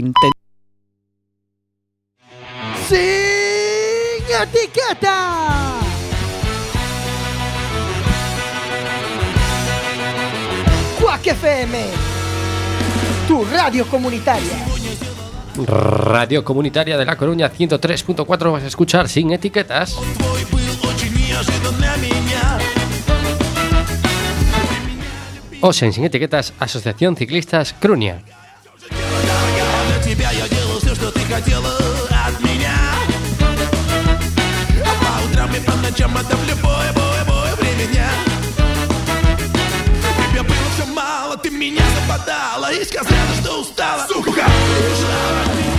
intento Sin etiqueta. Quack FM, tu radio comunitaria. Radio Comunitaria de La Coruña 103.4 vas a escuchar sin etiquetas. O sea, en sin etiquetas, Asociación Ciclistas Crunia. Хотела от меня. А по утрам и по ночам это в любое, бое, бое время. Дня Тебе было все мало, ты меня западала. И сказала, что устала. Сука, ушла от меня?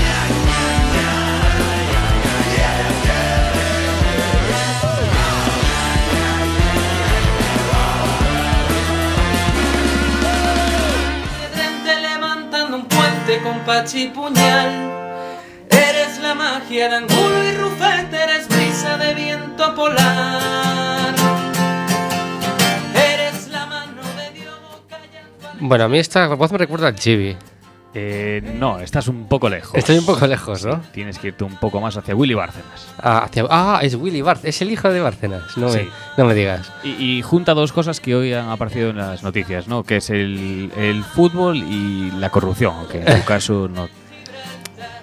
Con pachi y puñal. La magia de Angulo y Rufete, eres brisa de viento polar. Eres la mano de Dios Bueno, a mí esta voz me recuerda al Chibi. Eh, no, estás un poco lejos. Estoy un poco lejos, ¿no? Tienes que irte un poco más hacia Willy Bárcenas. Ah, hacia- ah, es Willy Bart, es el hijo de Bárcenas. No, me, Sí. no me digas. Y, y junta dos cosas que hoy han aparecido en las noticias, ¿no? Que es el, el fútbol y la corrupción, aunque en tu caso no.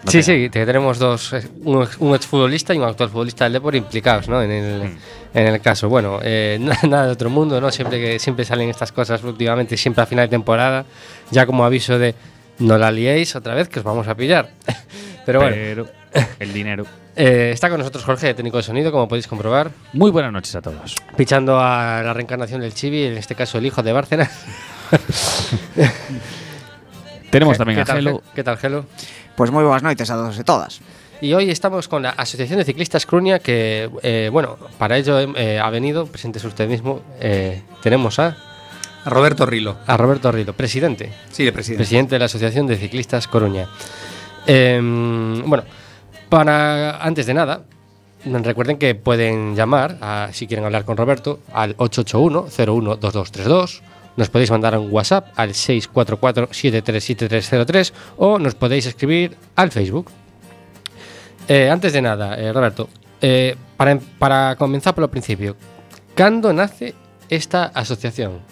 Sí, sí, te- tenemos dos, eh, un, un exfutbolista y un actual futbolista del Depor implicados, ¿no? En el, Mm. en el caso. Bueno, eh, na- nada de otro mundo, ¿no? Siempre que siempre salen estas cosas últimamente, siempre a final de temporada, ya como aviso de no la liéis otra vez que os vamos a pillar. Pero bueno, Pero el dinero. eh, está con nosotros Jorge, técnico de sonido, como podéis comprobar, Muy buenas noches a todos. pichando a la reencarnación del Chibi, en este caso el hijo de Bárcenas. Tenemos ¿Qué- también ¿qué a tal, Gelo. Ge- ¿Qué tal, Gelo? Pois moi boas noites a todos e todas. Y hoy estamos con la Asociación de Ciclistas Crunia, que, eh, bueno, para ello eh, ha venido, preséntese usted mismo, eh, tenemos a, Roberto Rilo. a Roberto Rilo, presidente, Sí, de presidente. presidente de la Asociación de Ciclistas Coruña. Eh, bueno, para, antes de nada, recuerden que pueden llamar, a- si quieren hablar con Roberto, al 881-012232. Nos podéis mandar un WhatsApp al 644-737303 o nos podéis escribir al Facebook. Eh, antes de nada, eh, Roberto, eh, para, para comenzar polo principio, cando nace esta asociación?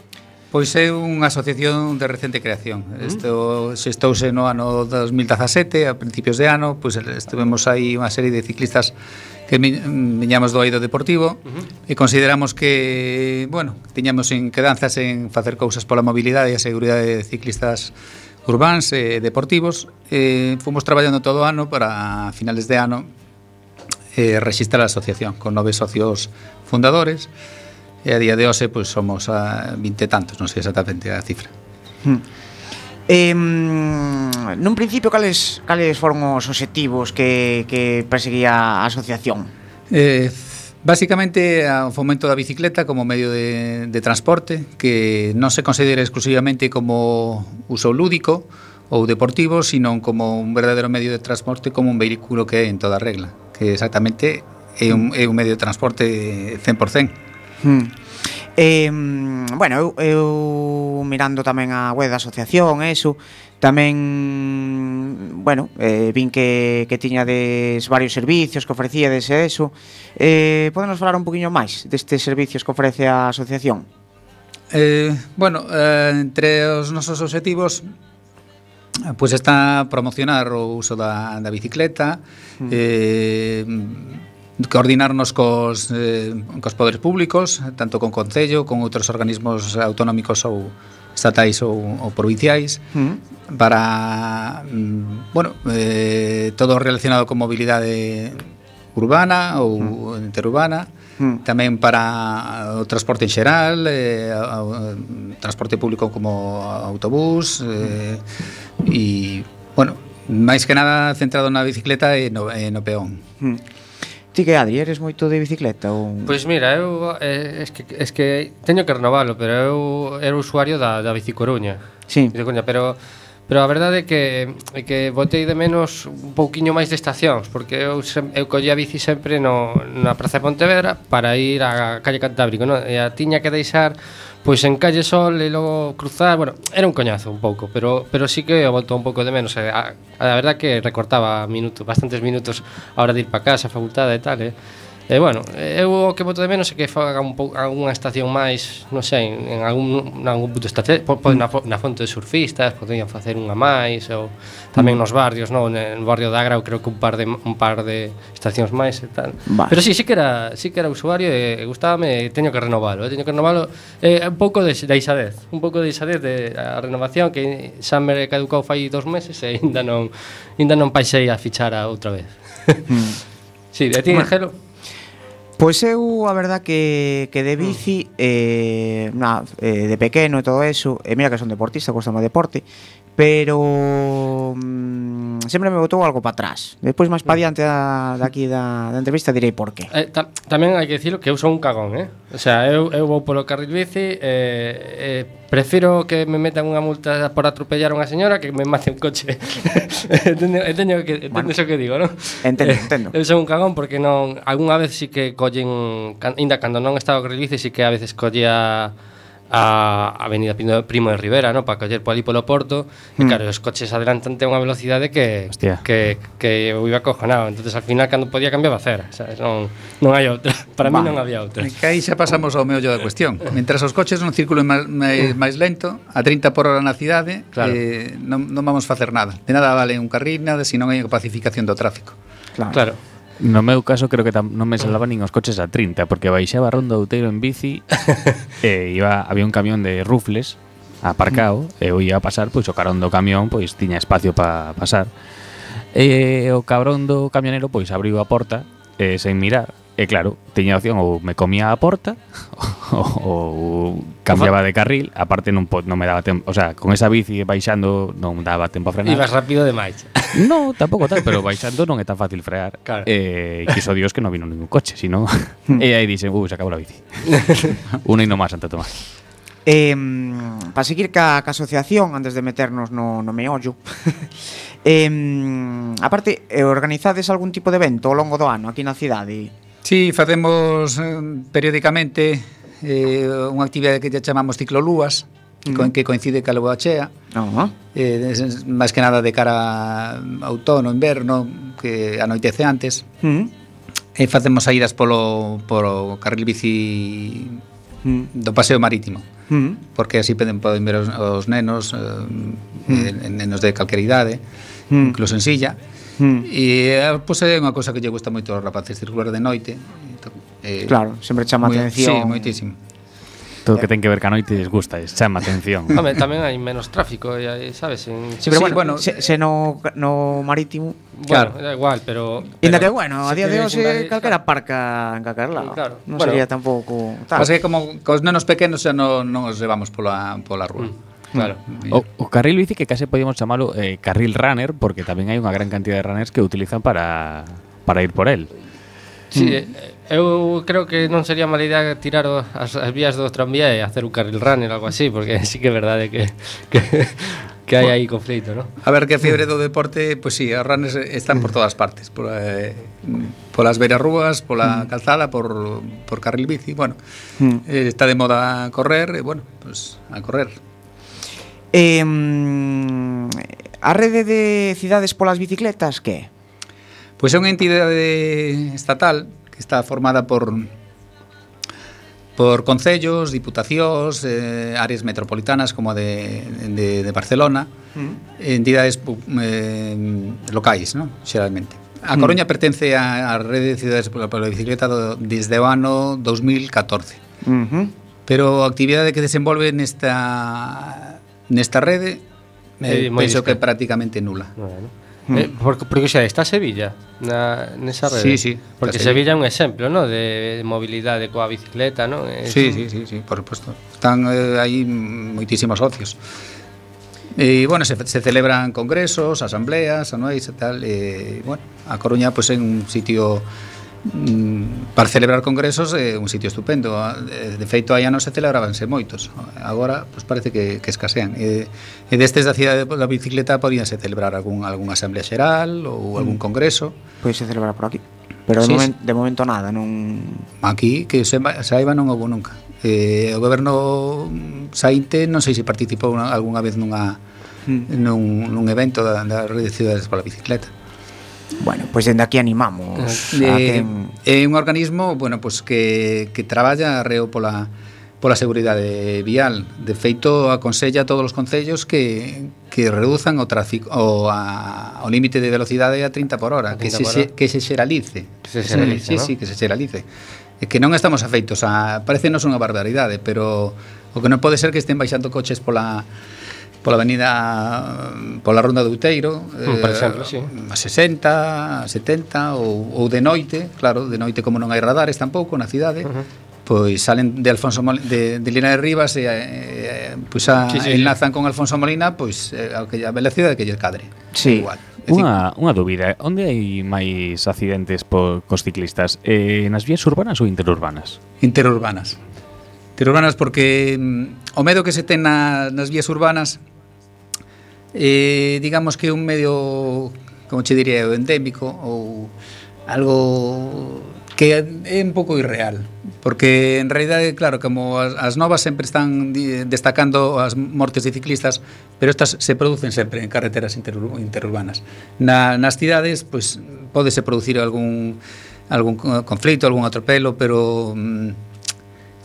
Pois é unha asociación de recente creación. Mm. Isto se estouse no ano 2017, a principios de ano, pois estivemos aí unha serie de ciclistas que viñamos do eido deportivo uh -huh. e consideramos que, bueno, tiñamos en quedanzas en facer cousas pola mobilidade e a seguridade de ciclistas urbáns e deportivos. E fomos traballando todo o ano para finales de ano eh, registrar a asociación con nove socios fundadores e a día de hoxe pois, somos a vinte tantos, non sei exactamente a cifra. Uh -huh. Eh, nun principio, cales, cales foron os obxectivos que, que perseguía a asociación? Eh, Básicamente, o fomento da bicicleta como medio de, de transporte que non se considera exclusivamente como uso lúdico ou deportivo, sino como un verdadeiro medio de transporte, como un vehículo que é en toda regla, que exactamente é un, é un medio de transporte 100%. Hmm. Eh, bueno, eu, eu mirando tamén a web da asociación e tamén, bueno, eh, vin que, que tiñades varios servicios que ofrecíades e eso. Eh, podenos falar un poquinho máis destes servicios que ofrece a asociación? Eh, bueno, eh, entre os nosos objetivos pois pues está promocionar o uso da, da bicicleta, mm. eh, coordinarnos cos, eh, cos poderes públicos, tanto con Concello, con outros organismos autonómicos ou estatais ou, ou provinciais mm. para, mm, bueno, eh, todo relacionado con mobilidade urbana ou mm. interurbana, mm. tamén para o transporte en xeral, eh, o, transporte público como autobús, eh, mm. e, bueno, máis que nada centrado na bicicleta e no, e no peón. Hmm. Ti que, Adri, eres moito de bicicleta? Ou... Pois mira, eu eh, es, que, es que teño que renovalo, pero eu era usuario da, da Bici Coruña. Sí. Bicicoruña, pero Pero a verdade é que, é que botei de menos un pouquiño máis de estacións Porque eu, sem, eu collía bici sempre no, na Praza de Pontevedra Para ir a Calle Cantábrico non? E a tiña que deixar Pois en Calle Sol e logo cruzar, bueno, era un coñazo un pouco, pero pero sí que voltou un pouco de menos, eh, a, a, a verdad que recortaba minutos, bastantes minutos a hora de ir para casa, a facultade e tal, eh. E bueno, eu o que voto de menos é que faga un pouco algunha estación máis, non sei, en algún en algún punto estación, po, po, na, na fonte de surfistas, poderían facer unha máis ou tamén nos barrios, non, no barrio da eu creo que un par de un par de estacións máis e tal. Vale. Pero si, sí, si sí que era, si sí que era usuario e, e gustábame, teño que renovalo, eh, teño que renovalo eh, un pouco de da isadez, un pouco de isadez de a renovación que xa me caducou fai dos meses e aínda non aínda non paixei a fichar a outra vez. Mm. sí, de ti, bueno. Gelo? Pois eu a verdad que, que de bici mm. eh, na, eh, de pequeno e todo eso, e mira que son deportista, cuesta o deporte, pero mm, sempre me botou algo para atrás. Despois máis para mm. diante da, daqui da, da entrevista direi por qué. Eh, ta tamén hai que dicirlo que eu son un cagón, eh? O sea, eu, eu vou polo carril bici, eh, eh, prefiro que me metan unha multa por atropellar a unha señora que me mate un coche. entendo, entendo que, entendo bueno, que digo, non? Entendo, eh, entendo. Eu son un cagón porque non... Algúna vez sí que collen... Ainda cando non estaba o carril bici, sí que a veces collía a Avenida Primo de Rivera, ¿no? para coller por ali polo Porto, mm. e claro, os coches adelantante a unha velocidade que Hostia. que que eu iba cojonado, Entonces al final cando podía cambiaba cera, sabes? Non non hai outra. Para mí non había outra. Que aí xa pasamos ao meollo da cuestión. Mentras os coches non circulen máis, máis lento, a 30 por hora na cidade, claro. eh, non, non vamos facer nada. De nada vale un carril, nada, se non hai pacificación do tráfico. Claro. claro. No meu caso creo que tam, non me salvaban nin os coches a 30 porque baixaba a Ronda Outeiro en bici e iba había un camión de rufles aparcado mm. e eu ia a pasar, pois o carón do camión pois tiña espacio para pasar. E o cabrón do camionero pois abriu a porta e sen mirar E claro, tiña opción ou me comía a porta ou, ou cambiaba de carril, aparte non po, non me daba tempo, o sea, con esa bici baixando non daba tempo a frenar. Ibas rápido demais. No, tampouco tal, pero baixando non é tan fácil frear. Claro. Eh, quiso Dios que non vino ningún coche, sino e aí dixen, "Uh, se acabou a bici." Un hino máis Santo Tomás. Eh, para seguir ca, ca asociación antes de meternos no, no meollo eh, aparte, organizades algún tipo de evento ao longo do ano aquí na cidade? Sí, facemos eh, periódicamente eh, unha actividade que chamamos ciclolúas, con mm. que coincide ca leboa chea. Uh -huh. eh, máis que nada de cara a outono, inverno, que anoitece antes. Uh -huh. E eh, facemos saídas polo, polo carril bici uh -huh. do paseo marítimo. Uh -huh. Porque así poden, poden ver os, os nenos, eh, uh -huh. nenos de calquera idade, uh -huh. incluso en silla. Uh Hmm. E pois é unha cosa que lle gusta moito aos rapaces circular de noite. Entón, eh, claro, sempre chama moi, atención. Sí, moitísimo. Todo que ten que ver ca noite les gusta, lles chama atención. Home, tamén hai menos tráfico, e hai, sabes, en... Sí, pero sí, bueno, bueno se, se no, no marítimo... Bueno, claro. da igual, pero... Inda que, bueno, a día de hoxe calquera parca en calquera lado. Claro. Non bueno, sería tampouco... Tal. Pasa que como cos nenos pequenos xa non, non os levamos pola, pola rúa. Mm. Claro. Mm, o, o carril bici que case podíamos chamalo eh, carril runner porque tamén hai unha gran cantidad de runners que utilizan para, para ir por el. Sí, mm. eu creo que non sería mala idea tirar o, as, as vías do tranvía e hacer un carril runner algo así, porque sí que é verdade que, que que hai aí conflito, ¿no? A ver, que a fiebre do deporte, pois pues sí, os runners están por todas partes, por eh, polas beiras rúas, pola mm. calzada, por, por carril bici, bueno, mm. eh, está de moda correr, e bueno, pues a correr. Eh, a rede de cidades polas bicicletas que? Pois é unha entidade estatal que está formada por por concellos, diputacións, eh, áreas metropolitanas como a de, de, de Barcelona, mm. entidades eh, locais, ¿no? xeralmente. A mm. Coruña mm. pertence á rede de cidades pola, pola bicicleta do, desde o ano 2014. Mm -hmm. Pero a actividade que desenvolve nesta Nesta rede eh, eh penso que é prácticamente nula. Bueno. Hmm. Eh, porque, porque xa está Sevilla na, nesa rede. Sí, sí, porque Sevilla. Sevilla é un exemplo, ¿no? de mobilidade coa bicicleta, ¿no? É, sí, sí, sí, sí, por suposto. Están eh, aí moitísimos socios. E, bueno, se, se celebran congresos, asambleas, anuais e tal. E, bueno, a Coruña, pois, pues, é un sitio Mm, para celebrar congresos é un sitio estupendo. Ah, de feito, hai anos se celebrabanse moitos. Agora, pois parece que, que escasean. E, e destes da cidade da bicicleta podíanse celebrar algún, algún asamblea xeral ou algún mm. congreso. Pois se celebrar por aquí. Pero de, sí, momento, de momento nada, non... Aquí, que se, saiba, non houve nunca. Eh, o goberno sainte non sei se participou unha, algunha vez nunha, mm. nun, nun evento da, da Rede de Cidades pola Bicicleta. Bueno, pois pues dende aquí animamos eh, quen... Eh, é un organismo, bueno, pues que, que traballa arreo pola, pola seguridade vial. De feito, aconsella a todos os concellos que, que reduzan o tráfico o, a, o límite de velocidade a 30 por hora, 30 que, se, por hora. que se xeralice. Que se xeralice, sí, ¿no? sí, que se xeralice. É que non estamos afeitos a... Parecenos unha barbaridade, pero o que non pode ser que estén baixando coches pola pola avenida pola ronda do Outeiro, mm, por eh, exemplo, sí. a 60, a 70 ou, ou de noite, claro, de noite como non hai radares tampouco na cidade. Uh -huh pois salen de Alfonso Mol de, de Lina de Rivas e eh, pois a, sí, sí, enlazan sí. con Alfonso Molina pois eh, a aquella velocidade que lle cadre. Sí. Igual. Unha, unha dúbida, onde hai máis accidentes por, cos ciclistas? Eh, nas vías urbanas ou interurbanas? Interurbanas. Interurbanas porque mm, o medo que se ten na, nas vías urbanas eh, digamos que é un medio, como che diría eu, endémico ou algo que é un pouco irreal porque en realidade, claro, como as, as novas sempre están destacando as mortes de ciclistas, pero estas se producen sempre en carreteras interur interurbanas. Na, nas cidades, pois, pues, podese producir algún algún conflito, algún atropelo, pero mm,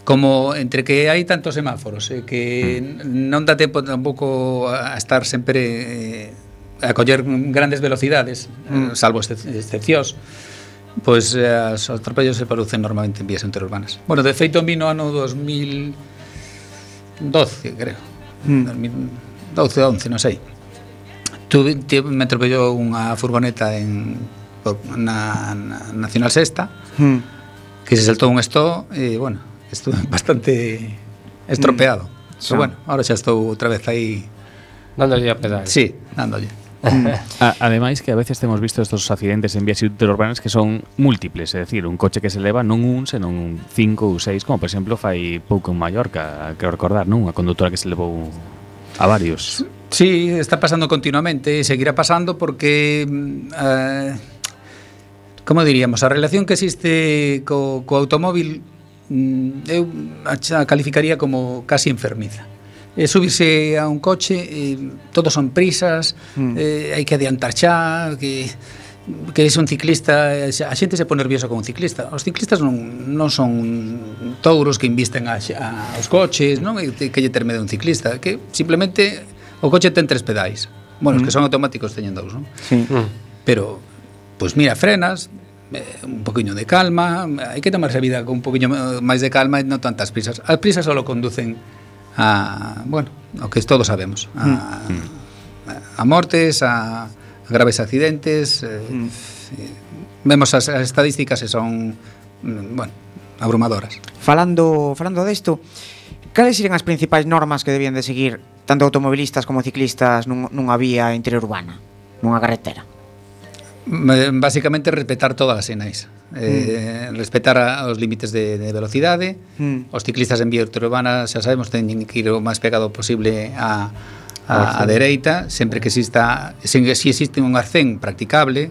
como entre que hai tantos semáforos e eh, que non dá tempo tampouco a estar sempre eh, a coller grandes velocidades, eh, mm. salvo excepcións, pois eh, os atropellos se producen normalmente en vías interurbanas. Bueno, de feito, mi no ano 2012, creo. Mm. 2012, 11, non sei. Tuve, me atropellou unha furgoneta en por, na, na Nacional Sexta, mm. que se saltou un esto e, bueno, Estou bastante estropeado. Mm. Pero ah. bueno, ahora xa estou outra vez aí dándolle a pedal. Sí, dándolle. Mm. a, ademais que a veces temos visto estos accidentes en vías interurbanas que son múltiples, é dicir, un coche que se leva non un, senón un cinco ou seis, como por exemplo fai pouco en Mallorca, creo recordar, non? Unha conductora que se levou a varios. Sí, está pasando continuamente e seguirá pasando porque mm, eh, como diríamos, a relación que existe co, co automóvil Mm, eu a calificaría como casi enfermiza E subirse a un coche, eh, todos son prisas, mm. eh, hai que adiantar xa, que que es un ciclista, eh, a xente se pone nerviosa con un ciclista. Os ciclistas non, non son touros que invisten a, a, aos coches, non é que lle terme de un ciclista, que simplemente o coche ten tres pedais. Bueno, mm. os que mm. son automáticos teñen dous, non? Sí. Mm. Pero pois pues mira, frenas, Eh, un poquinho de calma, hai que tomarse a vida con un poquinho eh, máis de calma e non tantas prisas. As prisas só conducen a, bueno, o que todos sabemos, a, mm. a mortes, a, a graves accidentes, eh, mm. eh vemos as, as estadísticas e son, mm, bueno, abrumadoras. Falando, falando desto, cales serían as principais normas que debían de seguir tanto automobilistas como ciclistas nun, nunha vía interurbana, nunha carretera? Básicamente respetar todas as sinais eh, mm. Respetar a, os límites de, de velocidade mm. Os ciclistas en vía urbana xa sabemos teñen que ir o máis pegado posible a, a, a dereita Sempre que exista Se si existe un arcén practicable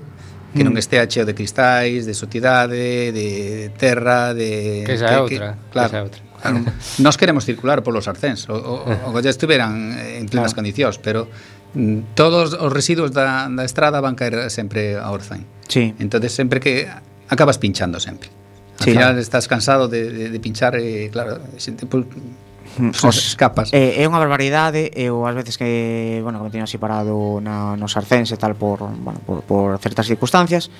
Que mm. non estea cheo de cristais, de sotidade, de terra de, Que esa é outra que, claro, que outra Claro, nos queremos circular polos arcéns O, o, eh. o que ya estiveran en plenas claro. condicións Pero todos os residuos da, da estrada van caer sempre a Orzain. Sí. Entonces sempre que acabas pinchando sempre. Al sí, final claro. estás cansado de, de, de pinchar e claro, xente pues, mm, Os, escapas. Eh, é unha barbaridade, eu ás veces que, bueno, que me teño así parado na, nos Arcens e tal por, bueno, por, por certas circunstancias,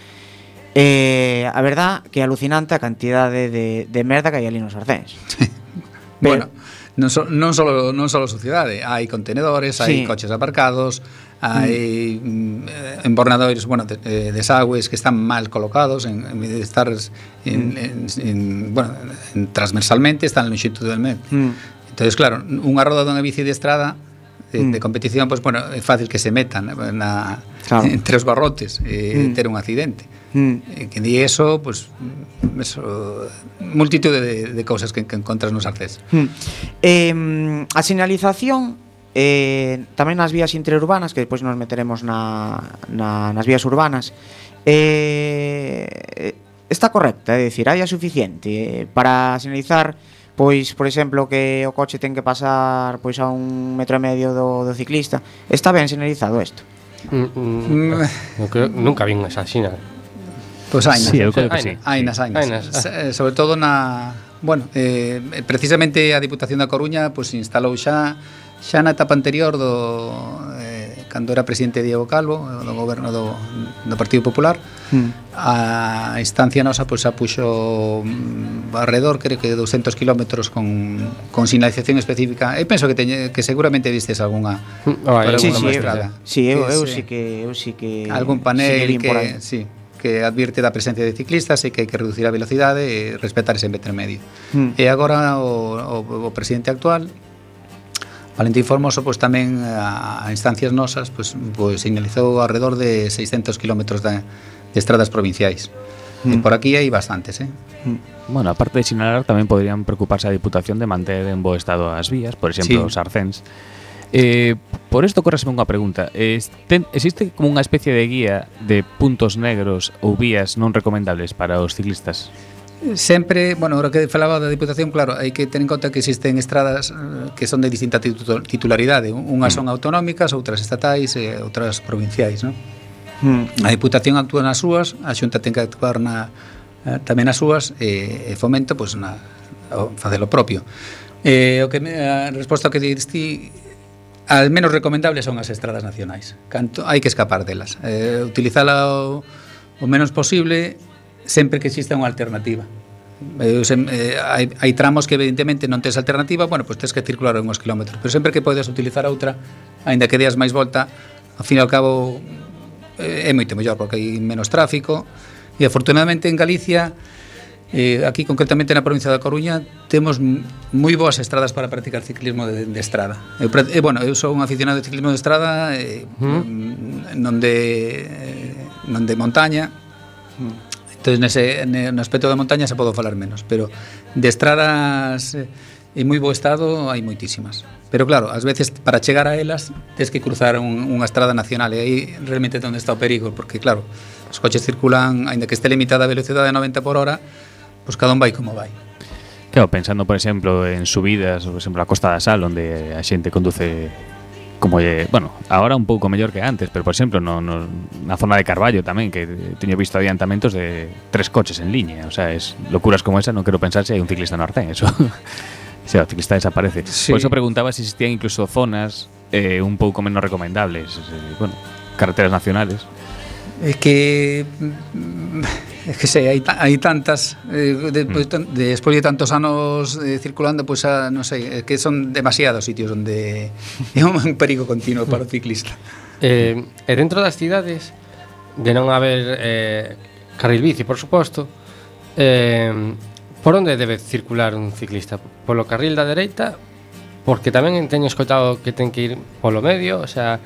eh, a verdad que é alucinante a cantidade de, de merda que hai ali nos Arcens. Sí. Pero, bueno, non, so, non, solo, non solo sociedade, hai contenedores, hai sí. coches aparcados, hai mm. embornadores, bueno, de, eh, desagües que están mal colocados en, en estar en, mm. en, en, bueno, en, transversalmente, están longitudinalmente. Mm. Entonces, claro, unha roda dunha bici de estrada de, mm. de competición, pois, pues, bueno, é fácil que se metan eh, na, claro. entre os barrotes e eh, mm. ter un accidente. Mm. Que di eso, pues, eso, multitud de, de cousas que, que encontras nos artes. Mm. Eh, a sinalización eh, tamén nas vías interurbanas, que despois nos meteremos na, na, nas vías urbanas, eh, está correcta, é dicir, hai a suficiente eh, para sinalizar pois, por exemplo, que o coche ten que pasar pois a un metro e medio do, do ciclista. Está ben sinalizado isto. Mm, mm, mm. nunca vin esa xina. Pois pues. Sí, eu creo que sí. Ainas, ainas. ainas. Ah. Sobre todo na... Bueno, eh, precisamente a Diputación da Coruña pois, pues, instalou xa xa na etapa anterior do eh, cando era presidente Diego Calvo do goberno do, do Partido Popular mm. a instancia nosa pois, xa puxo mm, alrededor creo que 200 kilómetros con, con sinalización específica e penso que teñe, que seguramente vistes alguna oh, hmm, ah, para sí, alguna sí, estrada sí, eu, eu, sí que eu sí que algún panel sí que, que sí, que advirte da presencia de ciclistas e que hai que reducir a velocidade e respetar ese metro medio. Mm. E agora o, o, o presidente actual Valentín Formoso pois tamén a, a instancias nosas pois, pois señalizou alrededor de 600 km de, de estradas provinciais. Mm. E hmm. por aquí hai bastantes, eh? Hmm. Bueno, aparte de sinalar, tamén poderían preocuparse a Diputación de manter en bo estado as vías, por exemplo, sí. os arcéns. Eh, por isto corresme unha pregunta. Eh, este, existe como unha especie de guía de puntos negros ou vías non recomendables para os ciclistas? Sempre, bueno, ahora que falaba da Diputación, claro, hai que ter en conta que existen estradas eh, que son de distinta titularidade. Unhas son mm. autonómicas, outras estatais e outras provinciais, non? Mm. A Diputación actúa nas súas, a Xunta ten que actuar na, tamén nas súas e, e fomento, pois, na, facelo propio. Eh, o que me, a resposta que diste Al menos recomendables son as estradas nacionais. Canto, hai que escapar delas. Eh, utilizala o, o menos posible sempre que exista unha alternativa. Eh, sem, eh, hai, hai tramos que evidentemente non tens alternativa, bueno, pois pues tens que circular uns kilómetros, pero sempre que podes utilizar outra, aínda que deas máis volta, ao fin e ao cabo eh, é moito mellor porque hai menos tráfico e afortunadamente en Galicia Eh, aquí concretamente na provincia da Coruña temos moi boas estradas para practicar ciclismo de, de estrada. Eu, eh, bueno, eu sou un aficionado de ciclismo de estrada eh, mm. non de eh, non de montaña. Mm. Entón, nese, no aspecto da montaña se podo falar menos, pero de estradas eh, en moi bo estado hai moitísimas. Pero claro, ás veces para chegar a elas tens que cruzar un, unha estrada nacional e aí realmente é onde está o perigo, porque claro, os coches circulan, aínda que este limitada a velocidade a 90 por hora, pois cada un vai como vai. Claro, pensando, por exemplo, en subidas, por exemplo, a Costa da Sal, onde a xente conduce como lle, bueno, agora un pouco mellor que antes, pero por exemplo, no, no, na zona de Carballo tamén que teño visto adiantamentos de tres coches en liña, o sea, es locuras como esa, non quero pensar se hai un ciclista no Arcén, eso. o sea, o ciclista desaparece. Sí. Por eso preguntaba se existían incluso zonas eh, un pouco menos recomendables, eh, bueno, carreteras nacionales. É que é que sei, hai, hai tantas eh, despois, mm. tan, despois de tantos anos eh, circulando, pois pues, a, non sei, é que son demasiados sitios onde é un perigo continuo para o ciclista. Eh, e dentro das cidades de non haber eh, carril bici, por suposto, eh, por onde debe circular un ciclista? Polo carril da dereita, porque tamén teño escoitado que ten que ir polo medio, o sea,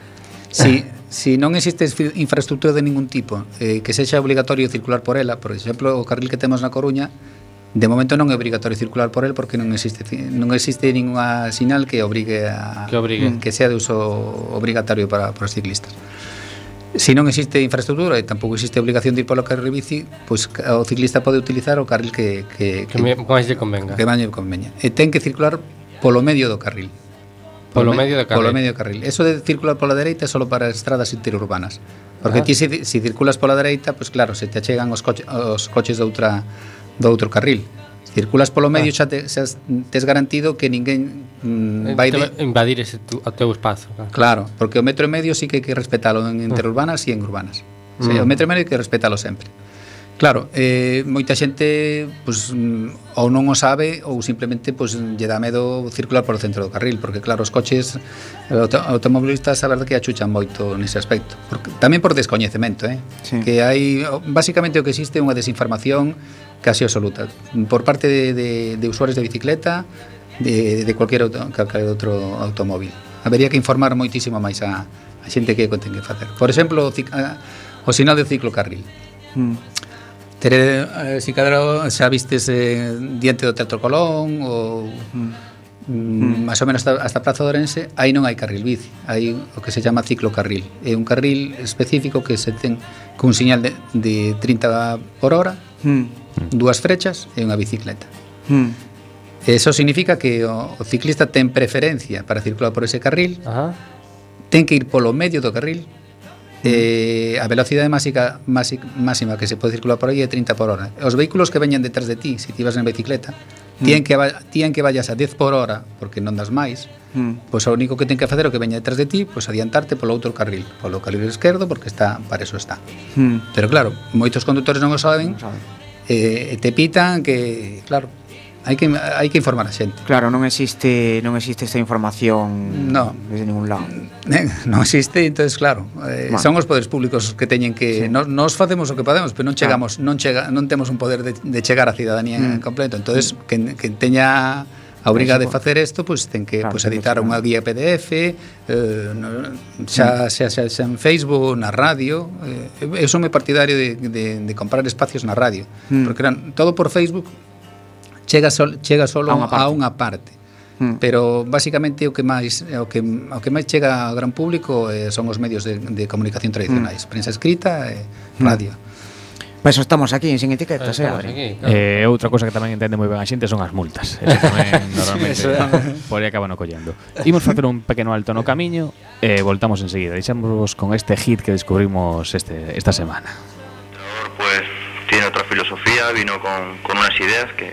Si, si non existe infraestructura de ningún tipo eh, que sexa obligatorio circular por ela, por exemplo, o carril que temos na Coruña, De momento non é obligatorio circular por el porque non existe non existe ninguna sinal que obrigue a que, obrigue. que sea de uso obrigatorio para, para os ciclistas. Se si non existe infraestructura e tampouco existe obligación de ir polo carril bici, pois o ciclista pode utilizar o carril que que que, que máis lle convenga. Que máis lle convenga. E ten que circular polo medio do carril. Polo, polo medio do carril. Polo medio do carril. Eso de circular pola dereita é solo para estradas interurbanas. Porque ah. ti se, si, se circulas pola dereita, pois pues claro, se te achegan os, coche, os coches de outra do outro carril. Circulas polo medio ah. xa te, xa tes garantido que ninguén mm, vai de... invadir ese tu, o teu espazo. Claro. claro, porque o metro e medio sí que hai que respetalo en ah. interurbanas e en urbanas. O sea, mm. o metro e medio hai que respetalo sempre. Claro, eh, moita xente pues, mm, ou non o sabe ou simplemente pues, lle dá medo circular polo centro do carril porque claro, os coches eh, automobilistas a verdade que achuchan moito nese aspecto porque, tamén por descoñecemento eh? sí. que hai, basicamente o que existe é unha desinformación casi absoluta por parte de, de, de usuarios de bicicleta de, de cualquier, auto, cualquier outro automóvil habería que informar moitísimo máis a, a xente que ten que facer por exemplo o, o sinal de ciclocarril mm Tere, eh, si cadra, xa vistes eh, diante do Teatro Colón ou mm, mm. máis ou menos hasta, hasta Praza de Orense, aí non hai carril bici, hai o que se chama ciclocarril. É un carril específico que se ten cun señal de, de 30 por hora, mm. dúas frechas e unha bicicleta. Mm. Eso significa que o, o ciclista ten preferencia para circular por ese carril, Ajá. ten que ir polo medio do carril, Eh, a velocidade máxica, máxica, máxima que se pode circular por aí é 30 por hora. Os vehículos que veñen detrás de ti, se ti vas en bicicleta, mm. tien que tien que vayas a 10 por hora porque non das máis, mm. pois o único que ten que facer o que veña detrás de ti, pois adiantarte polo outro carril, polo carril esquerdo porque está para eso está. Mm. Pero claro, moitos conductores non o saben. Non saben. Eh, te pitan que, claro, hai que hai que informar a xente. Claro, non existe non existe esta información no. desde ningún lado. Eh, non existe, entonces claro, eh, bueno. son os poderes públicos que teñen que sí. nos, nos facemos o que podemos, pero non chegamos, claro. non chega non temos un poder de, de chegar á cidadanía mm. en completo. Entonces mm. que que teña a obriga de facer isto, pois pues, ten que claro, pois, pues, editar unha guía PDF, eh, xa, mm. xa, xa, xa en Facebook, na radio. Eh, eu son moi partidario de, de, de comprar espacios na radio, mm. porque eran todo por Facebook chega sol, chega solo a unha parte, a unha parte. Mm. pero basicamente o que máis o que o que máis chega ao gran público eh, son os medios de, de comunicación hmm. tradicionais, prensa escrita e eh, radio. Mm. Por eso estamos aquí en Sin Etiquetas, eh, Adri. Aquí, claro. eh, outra cousa que tamén entende moi ben a xente son as multas. Eso tamén normalmente por aí acaban collendo. Imos facer un pequeno alto no camiño e eh, voltamos enseguida. Deixámosvos con este hit que descubrimos este, esta semana. Pues tiene otra filosofía, vino con, con unas ideas que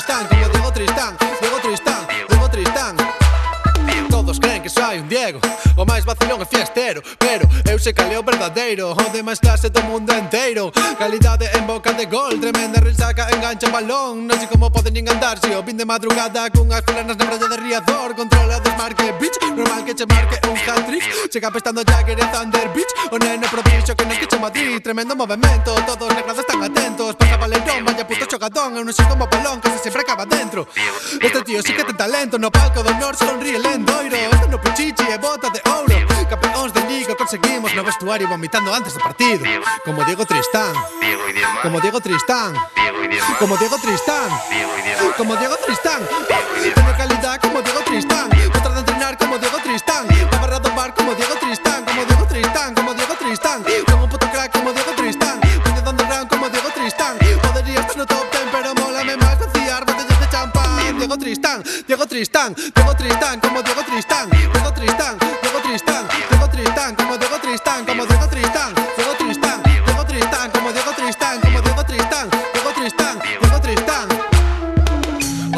Tristán, como Diego Tristán, Diego Tristán, Diego Tristán. Todos creen que soy un Diego. O máis vacilón e fiestero Pero eu sei cal é o verdadeiro. O de máis clase do mundo inteiro Calidade en boca de gol Tremenda risaca engancha o balón. Non sei como poden nin andar Se o vin de madrugada cunhas fulanas na praia de Riazor. Controla o desmarque, bitch. Normal que che marque un hat-trick. Chega pestando Jagger e Thunder, bitch. O neno propicio que non que che Madrid. Tremendo movimento, todos negros están atentos. Pasa Valerón, vaya puto chocadón Eu non sei como que se sempre acaba dentro. Este tío sí que ten talento No palco do honor sonríe lendoiro Este no pichichi e bota de Campeóns de liga conseguimos no vestuario Vomitando antes do partido Como Diego Tristán Diego y 10 más, Como Diego Tristán Diego y 10 más, Como Diego Tristán Diego y 10 más, como Diego Tristán Tengo calidad como Diego Tristán Botar de entrenar como Diego Tristán La barra do bar como Diego Tristán Como Diego Tristán, como Diego Tristán Como un puto crack como Diego Tristán Vende de underground como Diego Tristán Podería estar no top ten pero mólame máis vaciar botellas de champán Diego Tristán, Diego Tristán Diego Tristán, como Diego Tristán,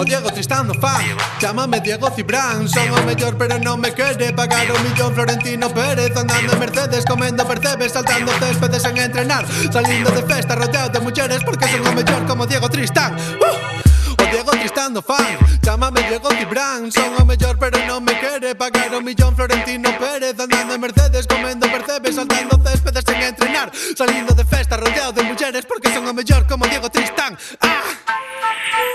O Diego Tristán no fan Chámame Diego Cibrán Son o mellor pero non me quere Pagar o millón Florentino Pérez Andando en Mercedes Comendo percebes Saltando céspedes en entrenar Salindo de festa rodeado de mulleres Porque son o mellor como Diego Tristán uh! Diego Tristán no fan Chámame Diego Cibrán Son o mellor pero non me quere Pagar o millón Florentino Pérez Andando en Mercedes, comendo percebes Saltando céspedes en entrenar Salindo de festa rodeado de mulleres Porque son o mellor como Diego Tristán ah!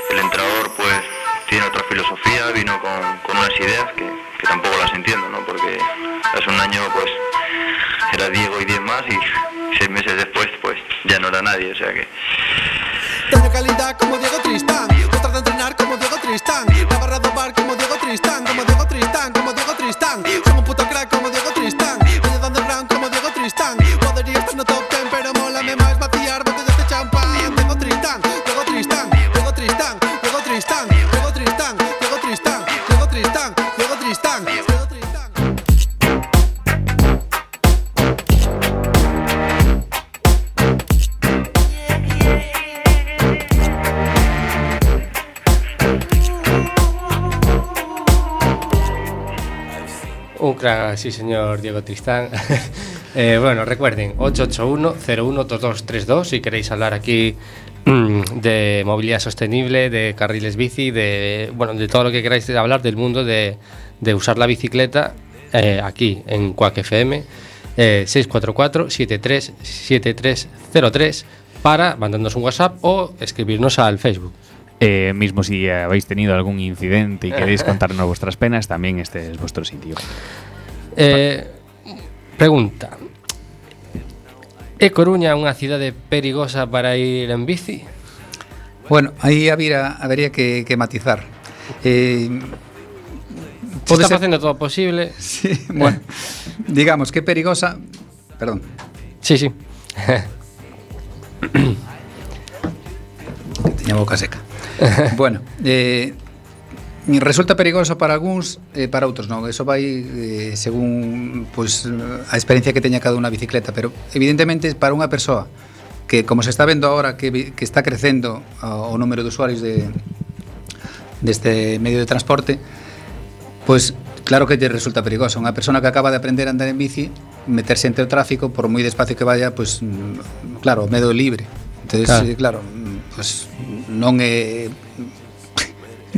El entrenador pues tiene otra filosofía, vino con, unas ideas que, tampoco las entiendo, ¿no? Porque hace un año pues era Diego y 10 más y seis meses después pues ya no era nadie, o sea que Tengo calidad como Diego Tristán de entrenar como Diego Tristán sí señor Diego Tristán. Eh, bueno, recuerden, 881-012232 si queréis hablar aquí mm, de movilidad sostenible, de carriles bici, de bueno, de todo lo que queráis hablar del mundo de, de usar la bicicleta eh, aquí en Quack FM. Eh, 644-737303 para mandarnos un WhatsApp o escribirnos al Facebook. Eh, mismo si habéis tenido algún incidente y queréis contarnos vuestras penas, también este es vuestro sitio. Eh, pregunta. É Coruña unha cidade perigosa para ir en bici? Bueno, aí habría, que, que matizar. Eh, Se está facendo todo posible. Sí, bueno, digamos que perigosa... Perdón. Sí, sí. Teña a boca seca. bueno, eh, Mm, resulta perigoso para algúns e eh, para outros non. Eso vai eh, según pois pues, a experiencia que teña cada unha bicicleta, pero evidentemente para unha persoa que como se está vendo agora que, que está crecendo o, o número de usuarios de deste de medio de transporte, pois pues, Claro que lle resulta perigoso unha persona que acaba de aprender a andar en bici, meterse entre o tráfico por moi despacio que vaya, pois pues, mm, claro, medo libre. Entonces, claro, eh, claro mm, pues, non é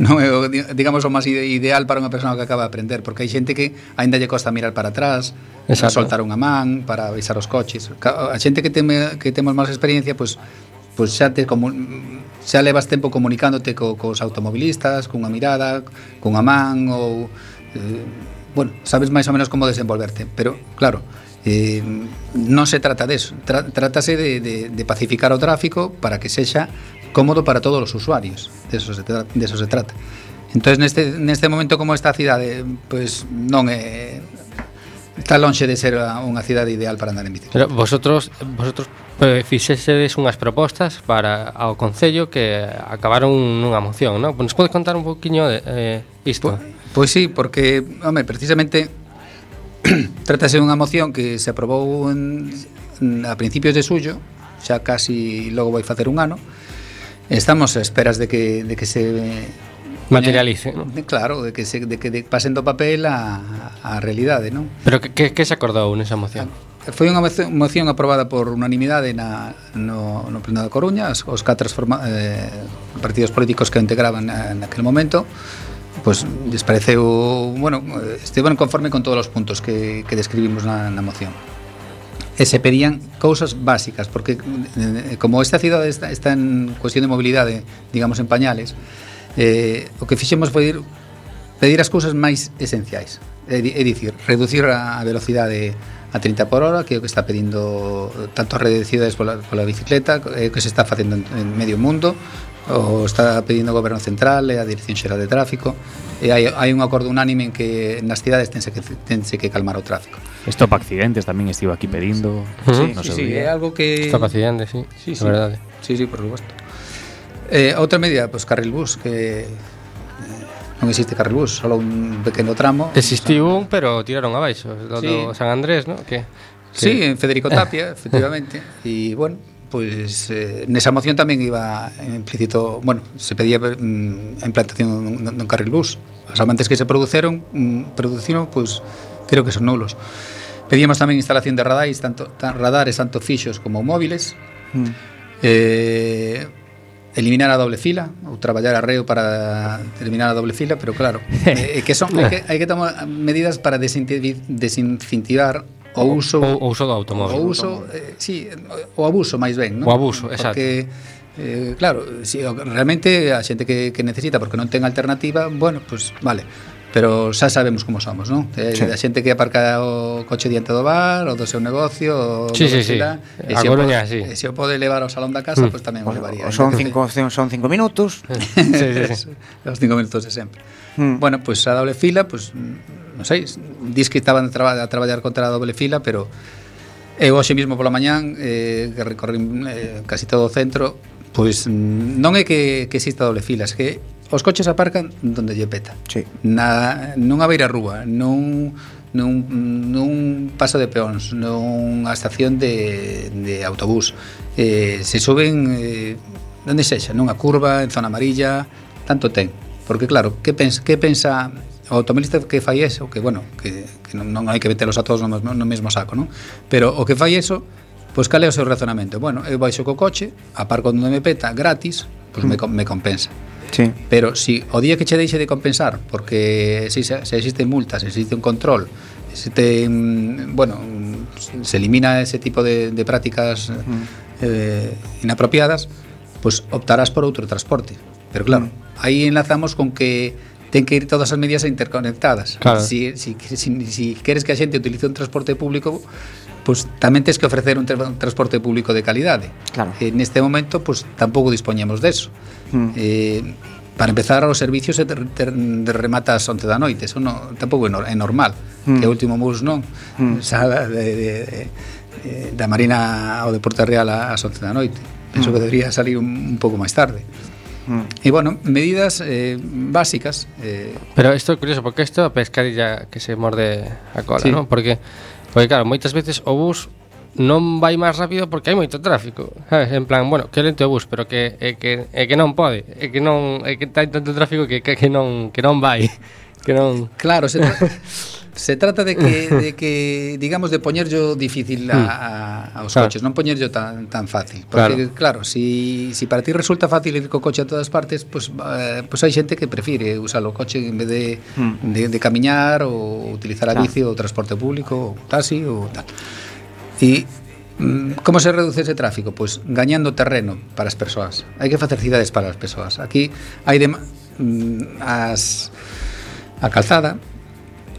non é o, digamos o máis ideal para unha persoa que acaba de aprender, porque hai xente que aínda lle costa mirar para atrás, Exacto. para soltar unha man, para avisar os coches. A xente que teme, que temos máis experiencia, pois pues, pois xa te como xa levas tempo comunicándote co, cos automobilistas, cunha mirada, cunha man ou eh, bueno, sabes máis ou menos como desenvolverte, pero claro, eh, non se trata deso, tra, trátase de, de, de pacificar o tráfico para que sexa cómodo para todos os usuarios. De eso se, tra de eso se trata. Entón, neste, neste momento como esta cidade eh, pois non é está lonxe de ser unha cidade ideal para andar en bicicleta. Pero vosotros vosotros eh, fixesedes unhas propostas para ao concello que acabaron nunha moción, non? Nos podes contar un poquinho de eh, isto? Pois, pois sí, porque, home, precisamente trátase dunha moción que se aprobou en, en, a principios de suyo, xa casi logo vai facer un ano, Estamos a esperas de que, de que se materialice, ¿no? Claro, de que, se, de que de pasen do papel a, a realidade, non? Pero que, que, que se acordou nesa moción? Ah, foi unha moción aprobada por unanimidade na, no, no Pleno da Coruña os, os catro forma, eh, partidos políticos que o integraban eh, na, naquele momento pues, lles pareceu, bueno, eh, estiveron conforme con todos os puntos que, que describimos na, na moción e se pedían cousas básicas, porque eh, como esta cidade está, está en cuestión de mobilidade, digamos, en pañales, eh, o que fixemos foi ir, pedir as cousas máis esenciais, é, é dicir, reducir a velocidade a 30 por hora, que é o que está pedindo tanto a rede de cidades pola, pola bicicleta, é o que se está facendo en, en medio mundo, o está pedindo o Goberno Central e a Dirección Xeral de Tráfico e hai, hai un acordo unánime en que nas cidades tense que, tense que calmar o tráfico. Stop accidentes tamén estivo aquí pedindo. Sí, no sí, sí, é algo que... Stop accidentes, sí, sí, sí. verdade. Sí, sí, por supuesto eh, Outra medida, pues carril bus que eh, non existe carril bus, só un pequeno tramo. Existiu un, pero tiraron abaixo do, sí. do San Andrés, non? Que, que... Sí, en Federico Tapia, efectivamente E, bueno, pois eh, nesa moción tamén iba implícito, bueno, se pedía mm, a implantación dun, dun carril bus. As amantes que se produceron, mm, produciron, pois creo que son nulos. Pedíamos tamén instalación de radares, tanto tan, radares tanto fixos como móviles. Mm. Eh, eliminar a doble fila ou traballar a reo para eliminar a doble fila, pero claro, eh, que son hai que, hai que tomar medidas para desincentivar o uso o, o uso do automóvil. O uso, eh, sí, o abuso máis ben, non? O abuso, exacto. Porque eh, claro, si realmente a xente que que necesita porque non ten alternativa, bueno, pois pues, vale. Pero xa sabemos como somos, non? Eh, sí. A xente que aparca o coche diante do bar, o do seu negocio, o sí, sí, sí. E se, Coruña, sí. e se o pode levar ao salón da casa, mm. pois pues, tamén o, o levaría. O son cinco, son cinco minutos. sí, sí, sí. Os cinco minutos de sempre. Mm. Bueno, pois pues, a doble fila, pois pues, non sei, dis que estaban a, traba, a traballar contra a doble fila, pero eu hoxe mesmo pola mañán, eh, que recorrín eh, casi todo o centro, pois non é que, que exista doble fila, é que os coches aparcan donde lle peta. Sí. Na, nunha beira rúa, nun, nun, nun paso de peóns, nunha estación de, de autobús. Eh, se suben eh, onde sexa, nunha curva, en zona amarilla, tanto ten. Porque claro, que pensa, que pensa o automobilista que fai eso, que bueno, que, que non, non hai que metelos a todos no, mesmo, no mesmo saco, non? Pero o que fai eso, pois cal é o seu razonamento? Bueno, eu baixo co coche, aparco onde me peta gratis, pois me, mm. me compensa. Sí. Pero si o día que che deixe de compensar, porque se, se existen multas, existe un control, existe, mm, bueno, mm, se elimina ese tipo de, de prácticas eh, inapropiadas, pois optarás por outro transporte. Pero claro, aí enlazamos con que ten que ir todas as medidas interconectadas. Claro. Si, si, si, si queres que a xente utilice un transporte público, pois pues, tamén tens que ofrecer un, tra un transporte público de calidade. Claro. Eh, neste momento, pois pues, tampouco dispoñemos deso. Mm. Eh, para empezar, os servicios se te, te remata as 11 da noite, eso no, tampouco é, no, é normal. Mm. Que o último bus non, mm. xa de, de, de, da Marina ao Deporte Real ás 11 da noite. Penso mm. que debería salir un, un pouco máis tarde. Mm. E, bueno, medidas eh, básicas. Eh. Pero isto é curioso, porque isto a pescarilla que se morde a cola, sí. non? Porque, porque, claro, moitas veces o bus non vai máis rápido porque hai moito tráfico. Sabes? En plan, bueno, que lento o bus, pero que é que é que non pode, é eh, que non é que hai tanto tráfico que que, que non que non vai, que non Claro, se Se trata de que, de que digamos, de poñerllo difícil a, hmm. a, aos claro. coches, non poñerllo tan, tan fácil. Porque, claro, claro si, si para ti resulta fácil ir co coche a todas partes, pois pues, eh, pues hai xente que prefire usar o coche en vez de, mm. de, de camiñar ou utilizar a bici ou transporte público ou taxi ou tal. E mm, Como se reduce ese tráfico? Pois pues gañando terreno para as persoas. Hai que facer cidades para as persoas. Aquí hai de, mm, as a calzada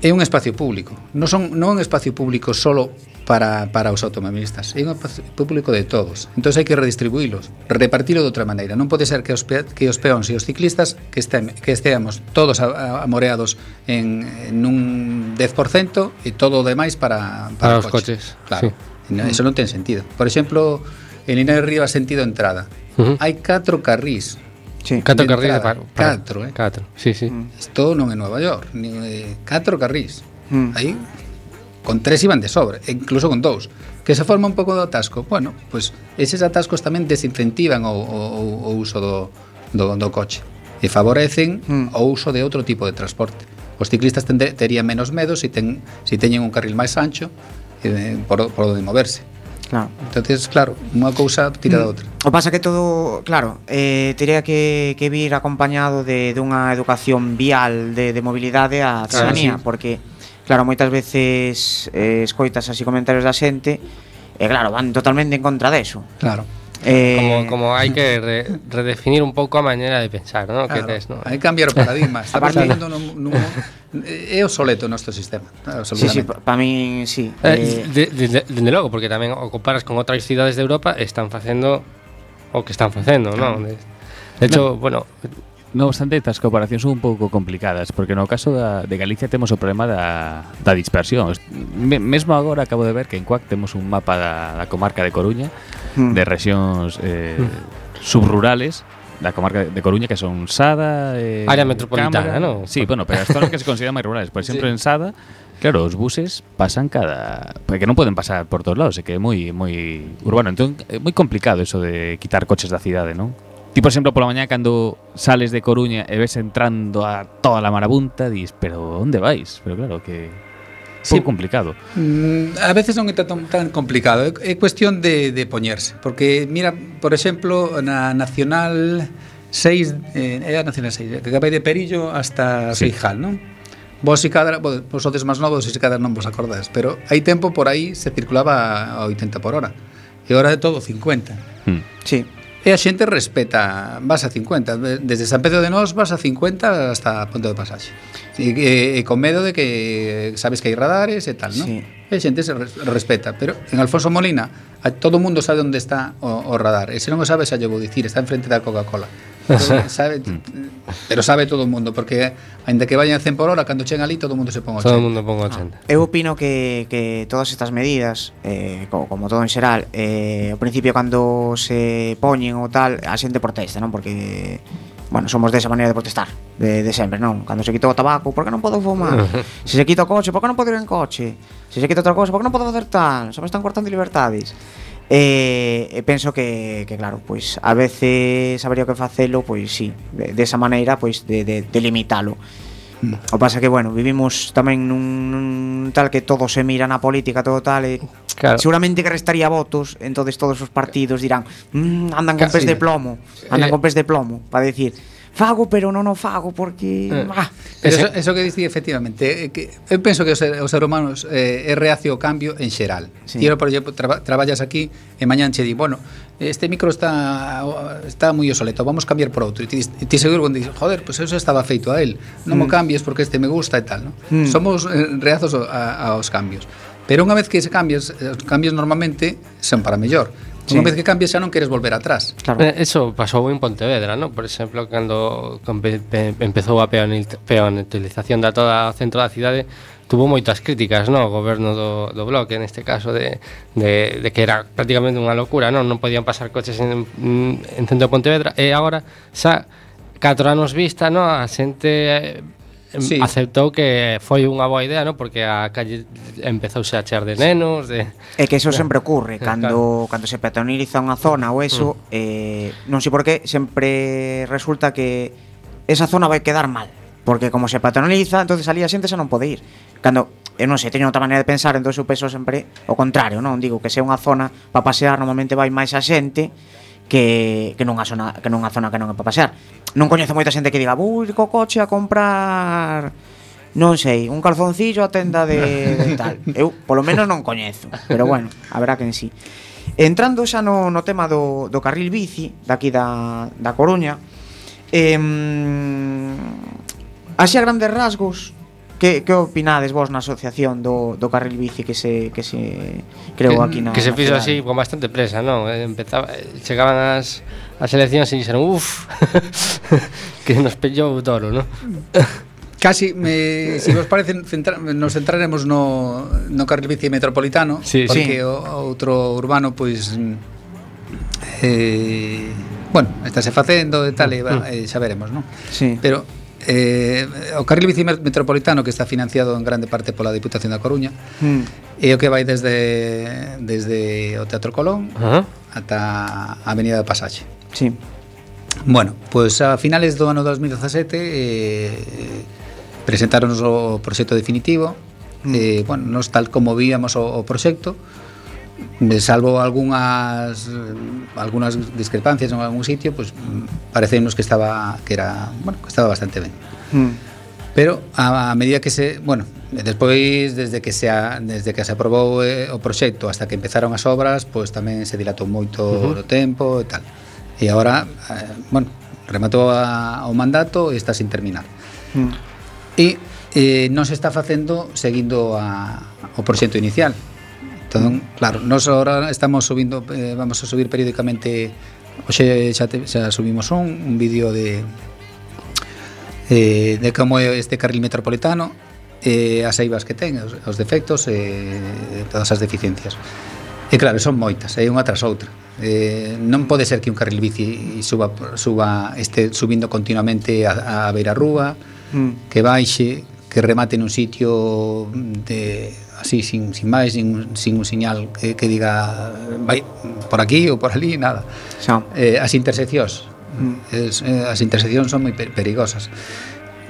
é un espacio público. Non, son, non é un espacio público solo para, para os automobilistas. É un espacio público de todos. Entón hai que redistribuílos, repartilo de outra maneira. Non pode ser que os, pe, que os peóns e os ciclistas que, estem, que esteamos todos amoreados en, en un 10% e todo o demais para, para, para os coche. coches. Claro. Sí. No, eso non ten sentido. Por exemplo, en Linares de Rivas sentido entrada. Uh -huh. Hai catro carrís Sí. Catro carrís para, para Catro, eh? Catro, sí, sí. Mm. Isto non é Nova York, ni, eh, catro carrís. Mm. Aí, con tres iban de sobre, incluso con dous. Que se forma un pouco do atasco. Bueno, pois pues, eses atascos tamén desincentivan o, o, o uso do, do, do coche e favorecen mm. o uso de outro tipo de transporte. Os ciclistas tende, terían menos medo se si ten, si teñen un carril máis ancho eh, por, por onde moverse. Claro. Entonces, claro, unha cousa tira da mm. outra. O pasa que todo, claro, eh, teria que, que vir acompañado de dunha educación vial de, de mobilidade á ciudadanía, claro, sí. porque, claro, moitas veces eh, escoitas así comentarios da xente e, claro, van totalmente en contra deso. Claro. Eh, como, como, hay que re, redefinir un pouco a maneira de pensar, ¿no? Claro, que tes, ¿no? Hai que cambiar o paradigma. Estamos vivendo nun, nun, é eh, obsoleto o nosso sistema. Sí, sí, para min sí. Eh, eh, de, de, de, dende logo, porque tamén o comparas con outras cidades de Europa, están facendo o que están facendo, claro. non? De, de hecho, no. bueno, No obstante, estas comparacións son un pouco complicadas Porque no caso da, de Galicia temos o problema da, da dispersión Me, Mesmo agora acabo de ver que en Cuac temos un mapa da, da comarca de Coruña mm. de rexións eh, subrurales da comarca de Coruña que son Sada eh, área metropolitana, Cámara, ¿no? Sí, bueno, pero as zonas que se consideran máis rurales, por exemplo sí. en Sada Claro, os buses pasan cada... Porque non poden pasar por todos lados, é que é moi, moi urbano. Entón, é moi complicado eso de quitar coches da cidade, non? Ti, por exemplo, pola mañá cando sales de Coruña e ves entrando a toda a marabunta, dis, pero onde vais? Pero claro, que Sí, pouco complicado. Mm, a veces non é tan, tan complicado, é cuestión de, de poñerse, porque mira, por exemplo, na Nacional 6, eh, é a Nacional 6, que vai de Perillo hasta sí. Feijal, non? Vos e cada vos, vos sodes máis novos e se cada non vos acordades, pero hai tempo por aí se circulaba a 80 por hora, e agora é todo 50. Hmm. Sí. E a xente respeta, vas a 50, desde San Pedro de Nós vas a 50 hasta Ponte do Pasaxe. E, e, e con medo de que sabes que hai radares e tal, non? Sí. E a xente se respeta, pero en Alfonso Molina a, todo o mundo sabe onde está o, o radar, e se non o sabe xa lle vou dicir, está enfrente da Coca-Cola Todo, sabe, mm. pero sabe todo o mundo porque aínda que vayan 100 por hora cando chegan ali todo o mundo se pon 80. Todo o mundo pon 80. Ah, eu opino que, que todas estas medidas eh, como, como todo en xeral eh, ao principio cando se poñen ou tal a xente protesta, non? Porque bueno, somos desa maneira de protestar de, de sempre, non? Cando se quitou o tabaco, por que non podo fumar? se se quita o coche, por que non podo ir en coche? Se se quita outra cosa, por que non podo facer tal? Só me están cortando libertades. E, e penso que, que claro, pois a veces habría que facelo, pois sí, de, de esa maneira, pois de, de, de limitalo. Mm. O pasa que, bueno, vivimos tamén nun, nun tal que todo se mira na política, todo tal e claro. seguramente que restaría votos, entonces todos os partidos dirán, mmm, andan con pés de plomo, andan eh, con pés de plomo, para decir fago, pero non o fago porque eh, ah, pero eso, eso que diste efectivamente, eh, que eu penso que os, os ser humanos eh, é reacio ao cambio en xeral. Sí. Ti, por exemplo, traba, traballas aquí e mañán che di, bueno, este micro está está moi obsoleto, vamos cambiar por outro. E ti, ti seguro cando dices, joder, pues eso estaba feito a él, non mm. mo cambies porque este me gusta e tal, ¿no? Mm. Somos eh, reazos a, aos cambios. Pero unha vez que se cambias, os cambios normalmente son para mellor. Sí. Unha vez que cambias xa non queres volver atrás. Claro. Eh, eso pasou en Pontevedra, ¿no? Por exemplo, cando empezou a peonetilización da toda o centro da cidade, tuvo moitas críticas, no, o goberno do, do bloque neste caso de, de, de que era prácticamente unha locura, ¿no? non podían pasar coches en, en centro de Pontevedra e agora xa 4 anos vista, no, a xente eh, sí. aceptou que foi unha boa idea, non? Porque a calle empezouse a chear de nenos, de É que eso sempre ocurre cando claro. cando se peatoniliza unha zona ou eso, mm. eh non sei por qué, sempre resulta que esa zona vai quedar mal, porque como se peatoniliza, entonces ali a xente xa non pode ir. Cando eu non sei, teño outra maneira de pensar, entón eu penso sempre o contrario, non? Digo que se é unha zona para pasear normalmente vai máis a xente que que non a zona que non a zona que non é para pasear non coñezo moita xente que diga Vou co coche a comprar Non sei, un calzoncillo a tenda de, de tal Eu polo menos non coñezo Pero bueno, habrá que en sí Entrando xa no, no tema do, do carril bici Daqui da, da Coruña eh, Así a grandes rasgos Que, que opinades vos na asociación do, do carril bici que se, que se creou que, aquí na Que se fixo así con bastante presa, non? Eh, empezaba, eh, chegaban as, as eleccións e dixeron uff, que nos pellou o toro, non? Casi, me, se si vos parece, centra, nos centraremos no, no carril bici metropolitano sí, Porque sí. o outro urbano, pois... Mm, eh, bueno, está se facendo e tal, e, mm. e eh, xa veremos, non? Sí. Pero Eh, o carril bici metropolitano que está financiado en grande parte pola Diputación da Coruña mm. e o que vai desde desde o Teatro Colón uh -huh. ata a Avenida de Pasaxe. Sí. Bueno, pois pues a finales do ano 2017 eh, presentaron o proxecto definitivo mm. eh, bueno, nos tal como víamos o, o proxecto salvo algunhas algunhas discrepancias en algún sitio, pues parecemos que estaba que era, bueno, que estaba bastante ben. Mm. Pero a, a medida que se, bueno, despois desde que se a, desde que se aprobou eh, o proxecto hasta que empezaron as obras, pois pues, tamén se dilatou moito uh -huh. o tempo e tal. E agora, eh, bueno, rematou a, o mandato e está sin terminar. Mm. E eh, non se está facendo seguindo a, o proxecto inicial Entón, claro, nós agora estamos subindo eh, vamos a subir periódicamente hoxe xa, te, xa subimos un, un vídeo de eh, de como é este carril metropolitano eh, as eivas que ten, os, os defectos e eh, todas as deficiencias. E claro, son moitas, é eh, unha tras outra. Eh, non pode ser que un carril bici suba, suba este subindo continuamente a, a beira rúa, mm. que baixe, que remate nun sitio de así, sin, sin máis, sin, sin un señal que, que diga vai por aquí ou por ali, nada. Xa. Eh, as interseccións, mm. es, eh, as interseccións son moi perigosas.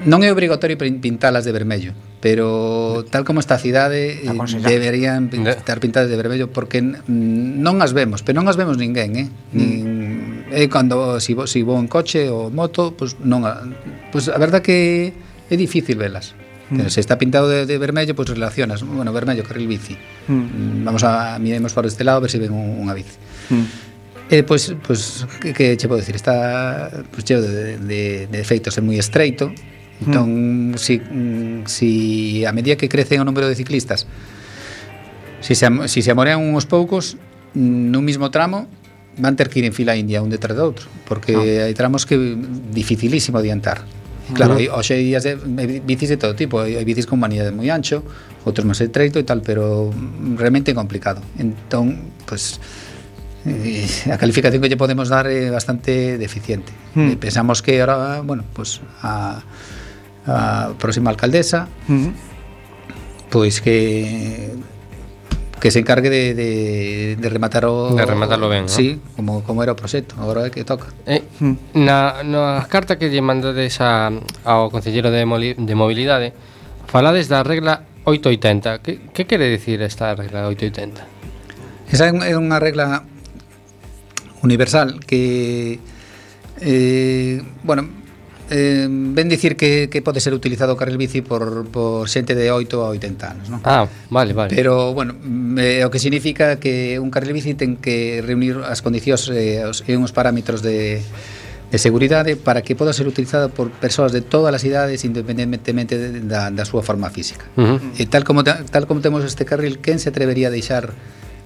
Non é obrigatorio pintalas de vermello, pero tal como está a cidade eh, deberían estar pintadas de vermello porque non as vemos, pero non as vemos ninguén, eh? Mm. Nin, é eh cando si vou, si vou en coche ou moto, pois pues non, pois pues a verdade que é difícil velas. Mm. Se está pintado de, de, vermello, pues relacionas, bueno, vermello, carril bici. Mm. mm vamos a miremos por este lado a ver se ven unha bici. Mm. Eh, pois, pois que, que che podo dicir, está pois, cheo de, de, de defeitos, é moi estreito. Entón, mm. si, si a medida que crece o número de ciclistas, si se, si se amorean uns poucos, nun mismo tramo, van ter que ir en fila india un detrás do outro, porque ah. hai tramos que dificilísimo adiantar. Claro, claro. hoxe días de, hai bicis de todo tipo, hai bicis con manillas moi ancho, outros máis estreito e tal, pero realmente complicado. Entón, pues eh, a calificación que lle podemos dar é bastante deficiente. Hmm. Eh, pensamos que ahora, bueno, pues a, a próxima alcaldesa uh -huh. pois pues que que se encargue de, de, de rematar o, de rematarlo ben, sí, ¿no? como, como era o proxecto, agora é que toca. Eh, mm. na, nas cartas que lle mandades a, ao Concellero de, Moli, de Mobilidade, falades da regla 880. Que, que quere dicir esta regla 880? Esa é unha regla universal que eh, bueno, eh, ben dicir que, que pode ser utilizado o carril bici por, por xente de 8 a 80 anos, non? Ah, vale, vale. Pero, bueno, eh, o que significa que un carril bici ten que reunir as condicións eh, os, e uns parámetros de de seguridade para que poda ser utilizado por persoas de todas as idades independentemente de, da, da súa forma física. Uh -huh. E tal como tal como temos este carril, quen se atrevería a deixar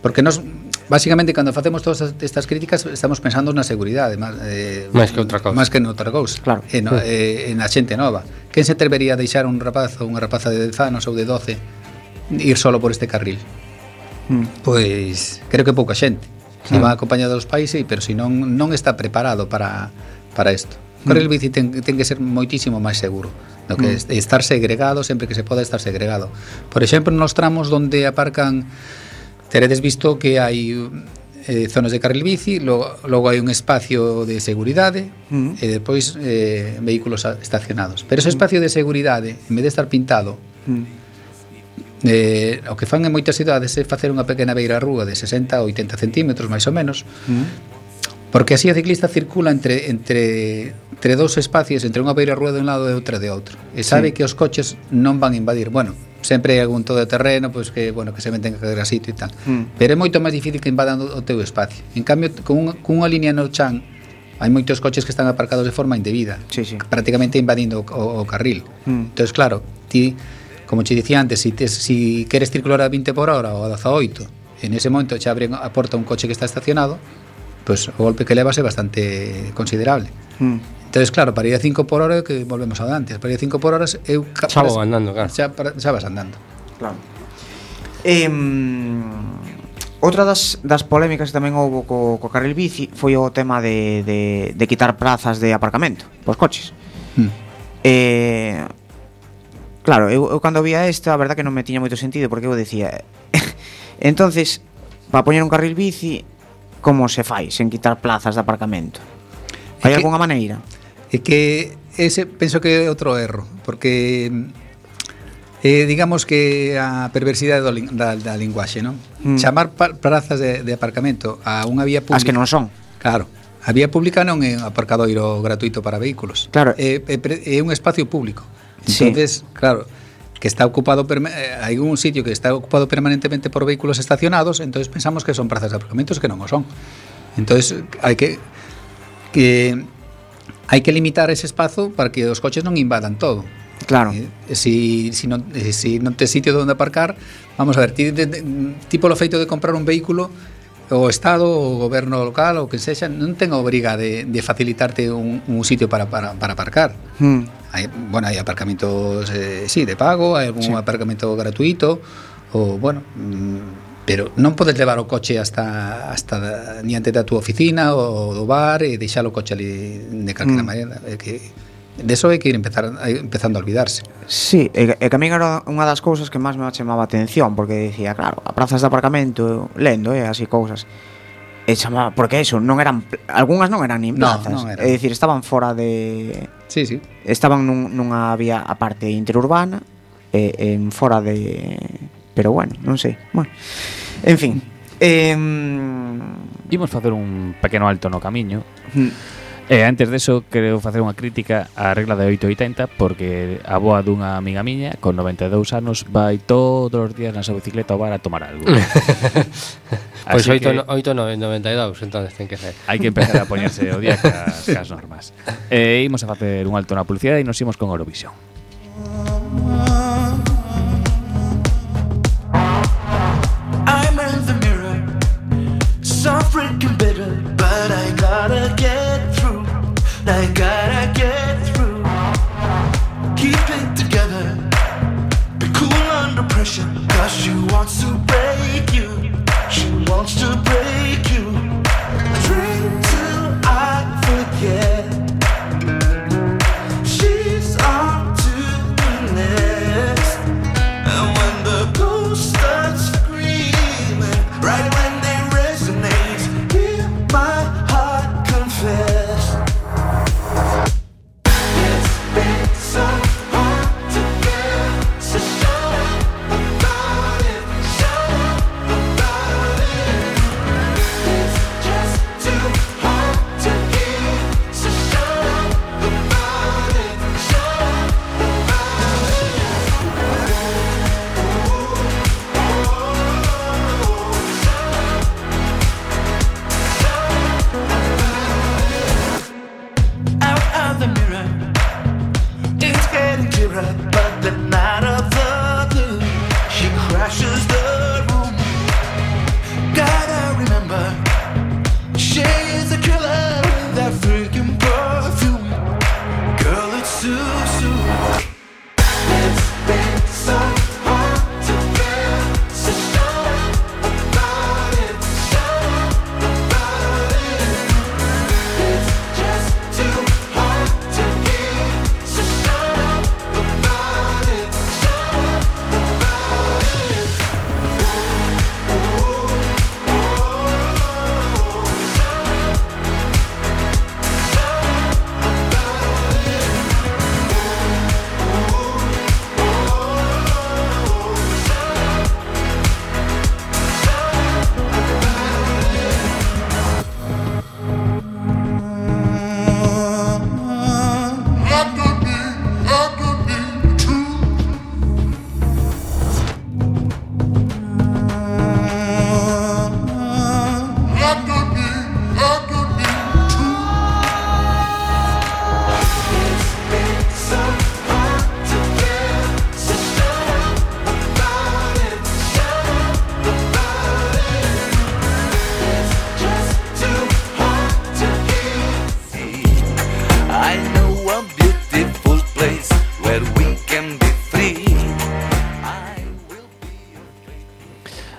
porque nos Básicamente, cando facemos todas estas críticas, estamos pensando na seguridade. Eh, máis que outra cousa. Máis que noutra cousa. Claro. En, sí. eh, en a xente nova. Quen se atrevería a deixar un rapaz ou unha rapaza de 10 anos ou de 12 ir solo por este carril? Mm. Pois, creo que pouca xente. Se va acompañado dos pais, sí, pero se non, non está preparado para, para isto. Hmm. Correr mm. bici ten, ten que ser moitísimo máis seguro do que mm. estar segregado sempre que se poda estar segregado. Por exemplo, nos tramos onde aparcan teredes visto que hai eh, zonas de carril bici, logo, logo hai un espacio de seguridade mm. e depois eh, vehículos estacionados. Pero ese mm. espacio de seguridade, en vez de estar pintado, mm. Eh, o que fan en moitas cidades é facer unha pequena beira rúa de 60 a 80 centímetros, máis ou menos, mm. porque así o ciclista circula entre, entre, entre dous espacios, entre unha beira rúa de un lado e outra de outro. E sabe sí. que os coches non van invadir. Bueno, sempre hai algún todo terreno pois que, bueno, que se meten a cada sitio e tal. Mm. Pero é moito máis difícil que invadan o teu espacio. En cambio, con unha, con unha línea no chan hai moitos coches que están aparcados de forma indebida, sí, sí. prácticamente invadindo o, o, o carril. Mm. Entonces, claro, ti como che dicía antes, si, te, si queres circular a 20 por hora ou a 18, en ese momento che abren a porta un coche que está estacionado, pois pues, o golpe que levas é bastante considerable. Mm. Entonces, claro, para ir a 5 por hora, que volvemos a antes, para ir a 5 por horas, eu... Xa vou andando, claro. Xa, para, xa vas andando. Claro. Eh, outra das, das polémicas que tamén houve co, co carril bici foi o tema de, de, de quitar prazas de aparcamento pos coches. Hmm. Eh, claro, eu, eu cando vía isto, a verdad que non me tiña moito sentido, porque eu decía... entonces, para poñer un carril bici, como se fai sen quitar plazas de aparcamento? Hai algunha maneira? E que ese penso que é outro erro, porque eh, digamos que a perversidade do, da, da linguaxe, non? Mm. Chamar prazas de, de aparcamento a unha vía pública... As que non son. Claro. A vía pública non é un aparcadoiro gratuito para vehículos. Claro. É, é, é un espacio público. Entonces, sí. claro, que está ocupado eh, hai un sitio que está ocupado permanentemente por vehículos estacionados, entonces pensamos que son prazas de aparcamentos que non o son. Entonces, hai que que hai que limitar ese espazo para que os coches non invadan todo. Claro. Eh, si, si, non, eh, si non te sitio onde aparcar, vamos a ver, ti, de, de, ti polo feito de comprar un vehículo, o Estado, o goberno local, o que sexa, non ten a obriga de, de facilitarte un, un sitio para, para, para aparcar. Hmm. Hai, bueno, hai aparcamentos, eh, sí, de pago, hai algún sí. aparcamento gratuito, o, bueno, mm, pero non podes levar o coche hasta hasta diante da túa oficina ou do bar e deixar o coche ali de calquera mm. maneira. É que De eso hai que ir empezar, empezando a olvidarse. Sí, e, e que a mí era unha das cousas que máis me chamaba a atención Porque dicía, claro, a prazas de aparcamento, lendo e eh, así cousas. E chamaba, porque eso, non eran Algúnas non eran nin plazas. no, non eran. É dicir, estaban fora de Sí, sí. Estaban nun, nunha vía a parte interurbana e, en fora de pero bueno, non sei. Bueno. En fin. Eh, Imos facer un pequeno alto no camiño. Mm. E eh, antes deso quero facer unha crítica á regla de 880 porque a boa dunha amiga miña con 92 anos vai todos os días na súa bicicleta ao bar a tomar algo. pois pues 8, 8 no, 92, entonces ten que ser. Hai que empezar a poñerse o día cas, cas normas. E eh, imos a facer un alto na publicidade e nos imos con Eurovisión. so freaking bitter, but I gotta get through. I gotta get through. Keep it together, be cool under pressure, cause she wants to break you. She wants to break you.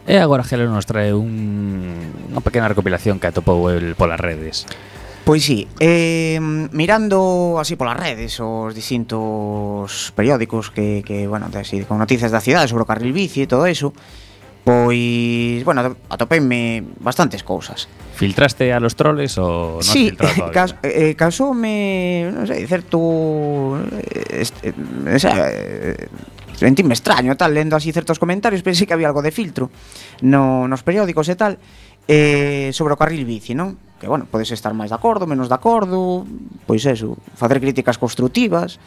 E agora Gelo nos trae un, unha pequena recopilación que atopou el polas redes. Pois sí, eh, mirando así polas redes os distintos periódicos que, que bueno, de así, con noticias da cidade sobre o carril bici e todo eso, pois, bueno, atopeime bastantes cousas. Filtraste a los troles ou non sí, filtrado cas, eh, casoume, non sei, certo este, eh, Sentíme extraño, tal, lendo así certos comentarios, pensei que había algo de filtro no, nos periódicos e tal, eh, sobre o carril bici, non? Que, bueno, podes estar máis de acordo, menos de acordo, pois eso, facer críticas construtivas,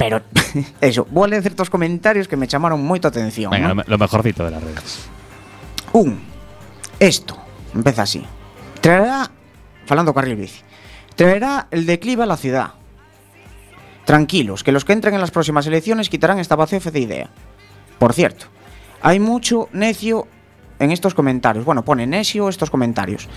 pero eso, vou ler certos comentarios que me chamaron moito atención. Venga, ¿no? lo mejorcito de las redes. Un, esto, empeza así. Traerá, falando carril bici, traerá el declive a la ciudad Tranquilos, que los que entren en las próximas elecciones quitarán esta de idea. Por cierto, hay mucho necio en estos comentarios. Bueno, pone necio estos comentarios.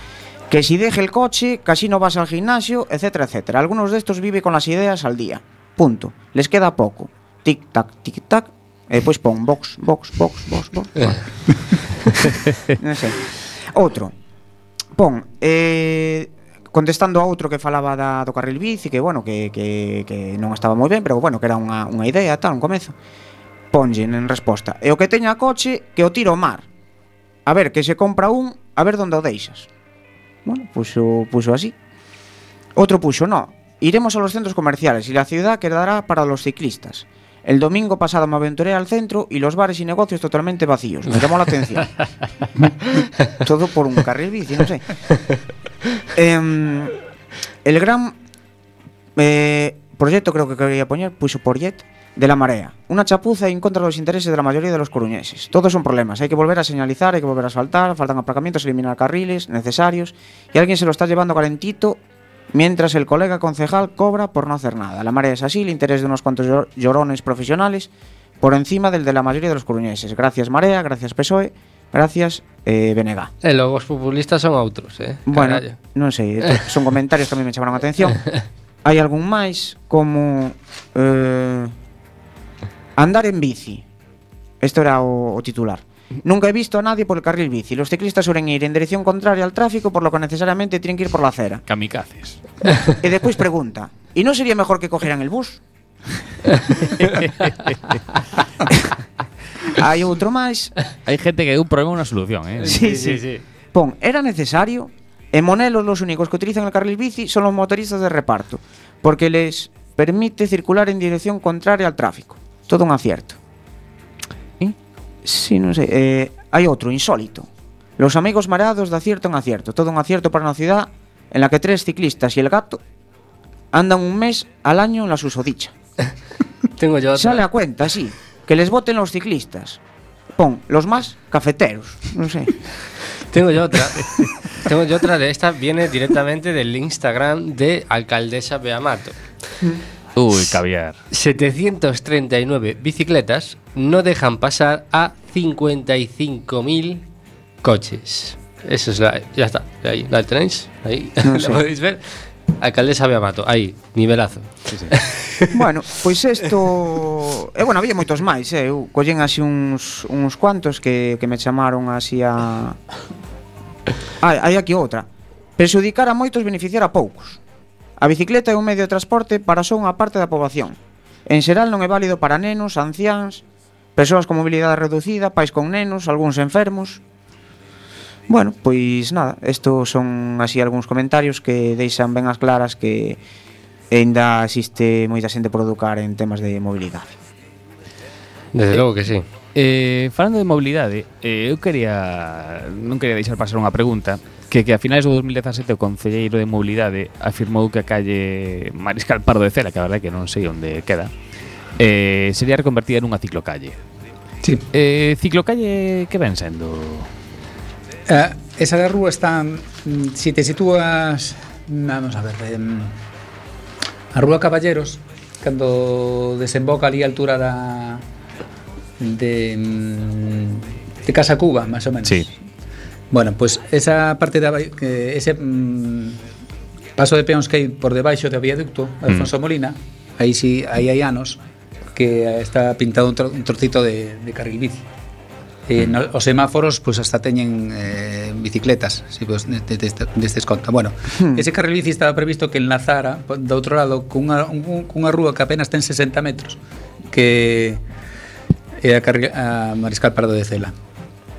Que si deje el coche, casi no vas al gimnasio, etcétera, etcétera. Algunos de estos vive con las ideas al día. Punto. Les queda poco. Tic tac, tic tac. E despois pon box, box, box, box, box. non sei. Outro. Pon, eh, contestando a outro que falaba da, do carril bici que bueno, que, que, que non estaba moi ben, pero bueno, que era unha, unha idea, tal, un comezo. Ponlle en resposta, e o que teña coche que o tiro ao mar. A ver, que se compra un, a ver onde o deixas. Bueno, puxo, puxo así. Outro puxo, no, iremos a los centros comerciales y la ciudad quedará para los ciclistas. El domingo pasado me aventuré al centro y los bares y negocios totalmente vacíos. Me llamó la atención. Todo por un carril bici, no sé. Em, el gran eh, proyecto, creo que quería poner, puso por Jet, de la marea. Una chapuza en contra de los intereses de la mayoría de los coruñeses. Todos son problemas. Hay que volver a señalizar, hay que volver a asfaltar, faltan aparcamientos, eliminar carriles necesarios. Y alguien se lo está llevando calentito mientras el colega concejal cobra por no hacer nada. La marea es así, el interés de unos cuantos llor- llorones profesionales por encima del de la mayoría de los coruñeses. Gracias Marea, gracias PSOE, gracias eh, BNG. E logo os populistas son outros, eh? Bueno, non sei, estos son comentarios que a mí me chamaron a atención. Hai algún máis como eh, andar en bici. Isto era o, o titular. Nunca he visto a nadie por el carril bici. Los ciclistas suelen ir en dirección contraria al tráfico, por lo que necesariamente tienen que ir por la acera. Kamikazes. Y después pregunta, ¿y no sería mejor que cogieran el bus? Hai outro máis Hay gente que un problema una solución, ¿eh? Sí, sí, Pon, era necesario. En Monelos los únicos que utilizan el carril bici son los motoristas de reparto, porque les permite circular en dirección contraria al tráfico. Todo un acierto. Sí, no sé. Eh, hay otro, insólito. Los amigos mareados de acierto en acierto. Todo un acierto para una ciudad en la que tres ciclistas y el gato andan un mes al año en la susodicha. Tengo yo otra. Sale a cuenta, sí. Que les voten los ciclistas. Pon, los más cafeteros. No sé. Tengo yo otra. Tengo yo otra de esta, viene directamente del Instagram de Alcaldesa Beamato. Uy, caviar. 739 bicicletas no dejan pasar a 55.000 coches. Eso es la. Ya está. Ahí, ¿la tenéis? Ahí. No ¿La sé. podéis ver? Alcaldesa Beamato. Ahí, nivelazo. Bueno, pois isto... E bueno, había moitos máis, eh? Eu collen así uns, uns cuantos que, que me chamaron así a... Hai, hai aquí outra. Persudicar a moitos beneficiar a poucos. A bicicleta é un medio de transporte para só unha parte da poboación. En xeral non é válido para nenos, anciáns, persoas con mobilidade reducida, pais con nenos, algúns enfermos. Bueno, pois nada, estos son así algúns comentarios que deixan ben as claras que aínda existe moita xente por educar en temas de mobilidade. Desde eh, logo que sí. Eh, falando de mobilidade, eh, eu quería non quería deixar pasar unha pregunta que, que a finais do 2017 o Concelleiro de Mobilidade afirmou que a calle Mariscal Pardo de Cela, que a verdade que non sei onde queda, eh, sería reconvertida nunha ciclocalle. Sí. Eh, ciclocalle que ven sendo? Eh, esa da rúa está mm, Si te sitúas Vamos a ver de, A rúa Caballeros Cando desemboca ali a altura da De mm, De Casa Cuba, máis ou menos sí. Bueno, pois pues esa parte da eh, ese mm, paso de peóns que hai por debaixo do viaducto Alfonso mm. Molina, aí si sí, aí hai anos que está pintado un, tro, un trocito de, de carril bici. Eh, mm. no, os semáforos pues, hasta teñen eh, bicicletas, si vos destes de, de, de conta. Bueno, hmm. ese carril bici estaba previsto que enlazara do outro lado cunha, un, cunha rúa que apenas ten 60 metros que é a, a Mariscal Pardo de Cela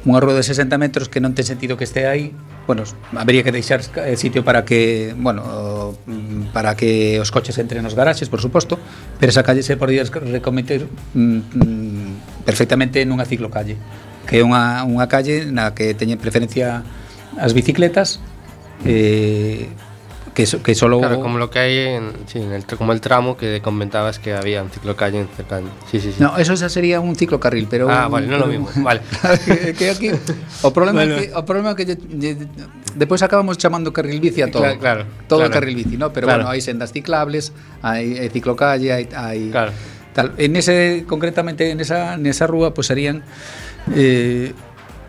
unha rúa de 60 metros que non ten sentido que este aí bueno, habría que deixar eh, sitio para que bueno, mm, para que os coches entren nos garaxes, por suposto pero esa calle se podría recometer mm, mm, perfectamente nunha ciclocalle que é unha, unha calle na que teñen preferencia as bicicletas eh, que, que solo Claro, como lo que hay en, sí, en el, como el tramo que comentabas que había un ciclocalle en cercano. Sí, sí, sí. No, eso sería un ciclocarril, pero Ah, vale, non lo mismo. Vale. que, que aquí o problema Bueno. que o problema que lle, despois acabamos chamando carril bici a todo. Claro, claro, todo claro. carril bici, ¿no? Pero Claro. bueno, hai sendas ciclables, hai, hai ciclocalle, hai Claro. tal. En ese concretamente en esa nesa rúa pues serían eh,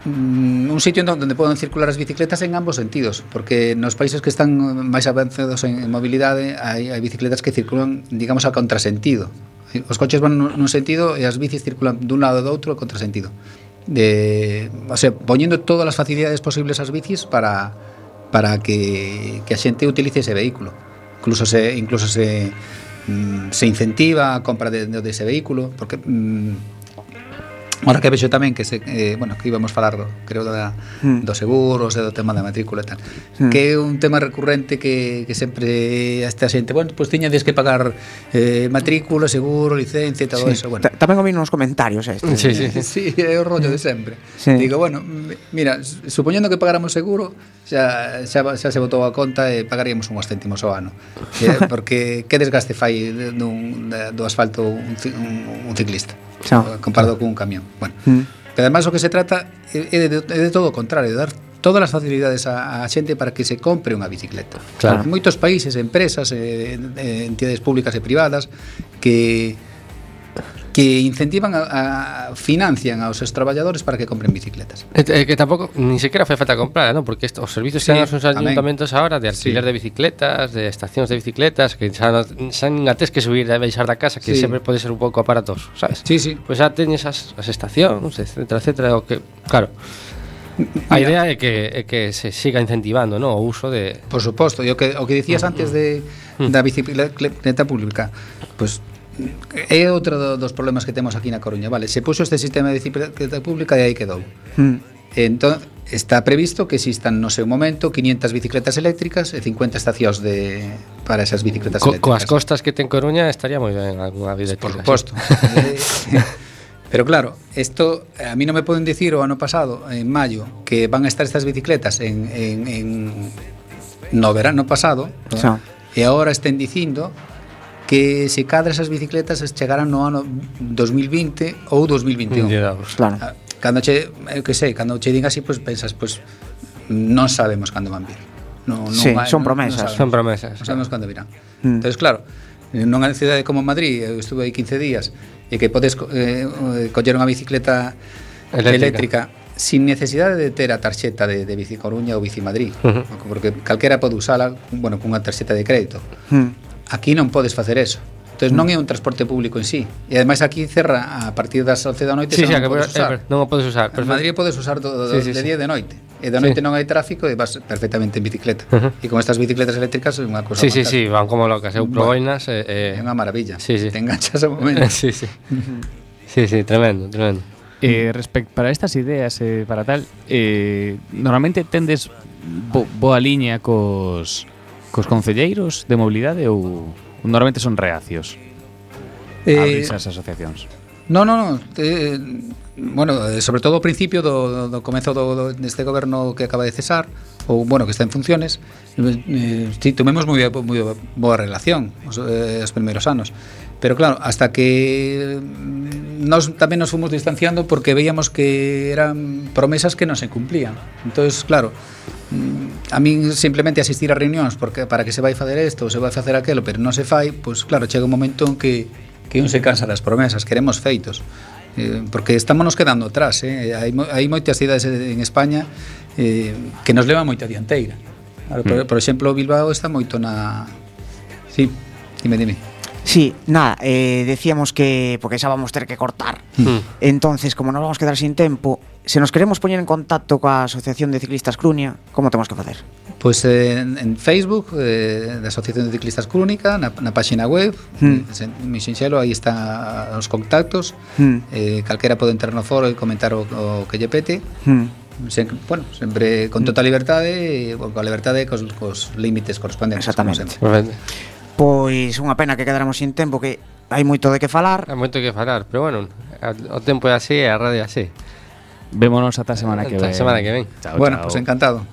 Mm, un sitio onde poden circular as bicicletas en ambos sentidos, porque nos países que están máis avanzados en, en mobilidade hai, hai bicicletas que circulan, digamos, a contrasentido. Os coches van nun, nun sentido e as bicis circulan dun lado do outro a contrasentido. De, o sea, poñendo todas as facilidades posibles ás bicis para, para que, que a xente utilice ese vehículo. Incluso se, incluso se, mm, se incentiva a compra de, de ese vehículo, porque mm, Ora que vexo tamén que se, eh, bueno, que íbamos falar do, creo da, mm. dos seguros e do tema da matrícula e tal. Mm. Que é un tema recurrente que, que sempre esta xente, bueno, pois pues tiñades que pagar eh, matrícula, seguro, licencia e todo sí. eso, bueno. Ta tamén o nos comentarios este. Sí, sí, sí. sí é o rollo de sempre. Sí. Digo, bueno, mira, supoñendo que pagáramos seguro, xa, xa, xa se botou a conta e pagaríamos unhos céntimos ao ano. Eh, porque que desgaste fai dun, do asfalto un, un, un ciclista? Xa. Eh, comparado con un camión. Bueno, mm. que además o que se trata é de, é de todo o contrario, de dar todas as facilidades a, a xente para que se compre unha bicicleta. Claro. Moitos países, empresas, eh, eh, entidades públicas e privadas que que incentivan a, a financian aos seus traballadores para que compren bicicletas. E, eh, que tampouco ni sequera fai falta comprar, ¿no? porque estos, os servizos sí, que dan aos ayuntamentos agora de alquiler sí. de bicicletas, de estacións de bicicletas, que xa, xa nin tes que subir e baixar da casa, que sí. sempre pode ser un pouco aparatoso, sabes? Sí, sí. Pois pues xa teñes as, as estacións, etcétera, etcétera, o que, claro. A idea é que, é que se siga incentivando ¿no? o uso de... Por suposto, e o que, o que dicías mm. antes de, mm. da bicicleta pública, pois pues, é outro do, dos problemas que temos aquí na Coruña, vale, se puxo este sistema de bicicleta pública e aí quedou. Mm. Entón, está previsto que existan no seu momento 500 bicicletas eléctricas e 50 estacións de para esas bicicletas Co, eléctricas. Coas costas que ten Coruña estaría moi ben algunha bicicleta. Por suposto. Pero claro, esto a mí non me poden dicir o ano pasado, en maio, que van a estar estas bicicletas en, en, en no verano pasado, ¿no? Sí. e agora estén dicindo que se cadra esas bicicletas chegaran no ano 2020 ou 2021. Llegados. Claro. Ah, cando che, eu que sei, cando che din así, pois pues, pensas, pois pues, non sabemos cando van vir. No, non sí, vai, son promesas. Non, non son promesas. Non sabemos cando virán. Mm. Entonces, claro, nunha cidade como Madrid, eu estuve aí 15 días, e que podes eh, eh, coller unha bicicleta eléctrica, eléctrica sin necesidade de ter a tarxeta de, de Bici Coruña ou Bici Madrid, uh -huh. porque calquera pode usala, bueno, cunha tarxeta de crédito. Mm. Aquí non podes facer eso. Entón non é un transporte público en sí. E ademais aquí cerra a partir das 11 da noite sí, xa, sí, non, que, podes usar. Eh, non o podes usar. En Madrid podes usar do, do, sí, sí, de día sí. e de noite. E da noite sí. non hai tráfico e vas perfectamente en bicicleta. Uh -huh. E con estas bicicletas eléctricas é unha cousa Sí, sí, sí, van como locas, eu proboinas bueno, eh, eh... É unha maravilla. Sí, sí. Te enganchas ao momento. sí, sí. sí, sí, tremendo, tremendo. Eh, respect, para estas ideas eh, para tal, eh, normalmente tendes bo, boa liña cos Cos concelleiros de mobilidade ou normalmente son reacios? Eh, Abrirse as asociacións. No, no, no. Eh, bueno, eh, sobre todo ao principio do, do comezo do, do, deste goberno que acaba de cesar, ou, bueno, que está en funciones, eh, si, tomemos moi, moi boa relación os, eh, os primeiros anos. Pero claro, hasta que nos, tamén nos fomos distanciando porque veíamos que eran promesas que non se cumplían. Entonces, claro, mm, a min simplemente asistir a reunións porque para que se vai facer isto ou se vai facer aquelo, pero non se fai, pois pues, claro, chega un momento en que que un se cansa das promesas, queremos feitos. Eh, porque estamos nos quedando atrás, eh? hai, hai moitas cidades en España eh, que nos leva moita dianteira. Claro, por, mm. por exemplo, Bilbao está moito na... Sí, dime, dime. Sí, nada, eh, decíamos que porque xa vamos ter que cortar. Mm. Entonces, como nos vamos a quedar sin tempo, se nos queremos poñer en contacto coa Asociación de Ciclistas Crunia, como temos que facer? Pois pues, eh, en Facebook eh, da Asociación de Ciclistas Crónica, na, na páxina web, mm. mi sinxelo, aí están os contactos, mm. eh, calquera pode entrar no foro e comentar o, o que lle pete, mm sempre, bueno, sempre con hmm. total liberdade e coa con cos, cos límites correspondentes. Exactamente. Pois unha pena que quedáramos sin tempo que hai moito de que falar. Hai moito que falar, pero bueno, o tempo é así e a radio é así. Vémonos ata a semana que ven. Ata a semana que ven. Chao, bueno, chao. pues encantado.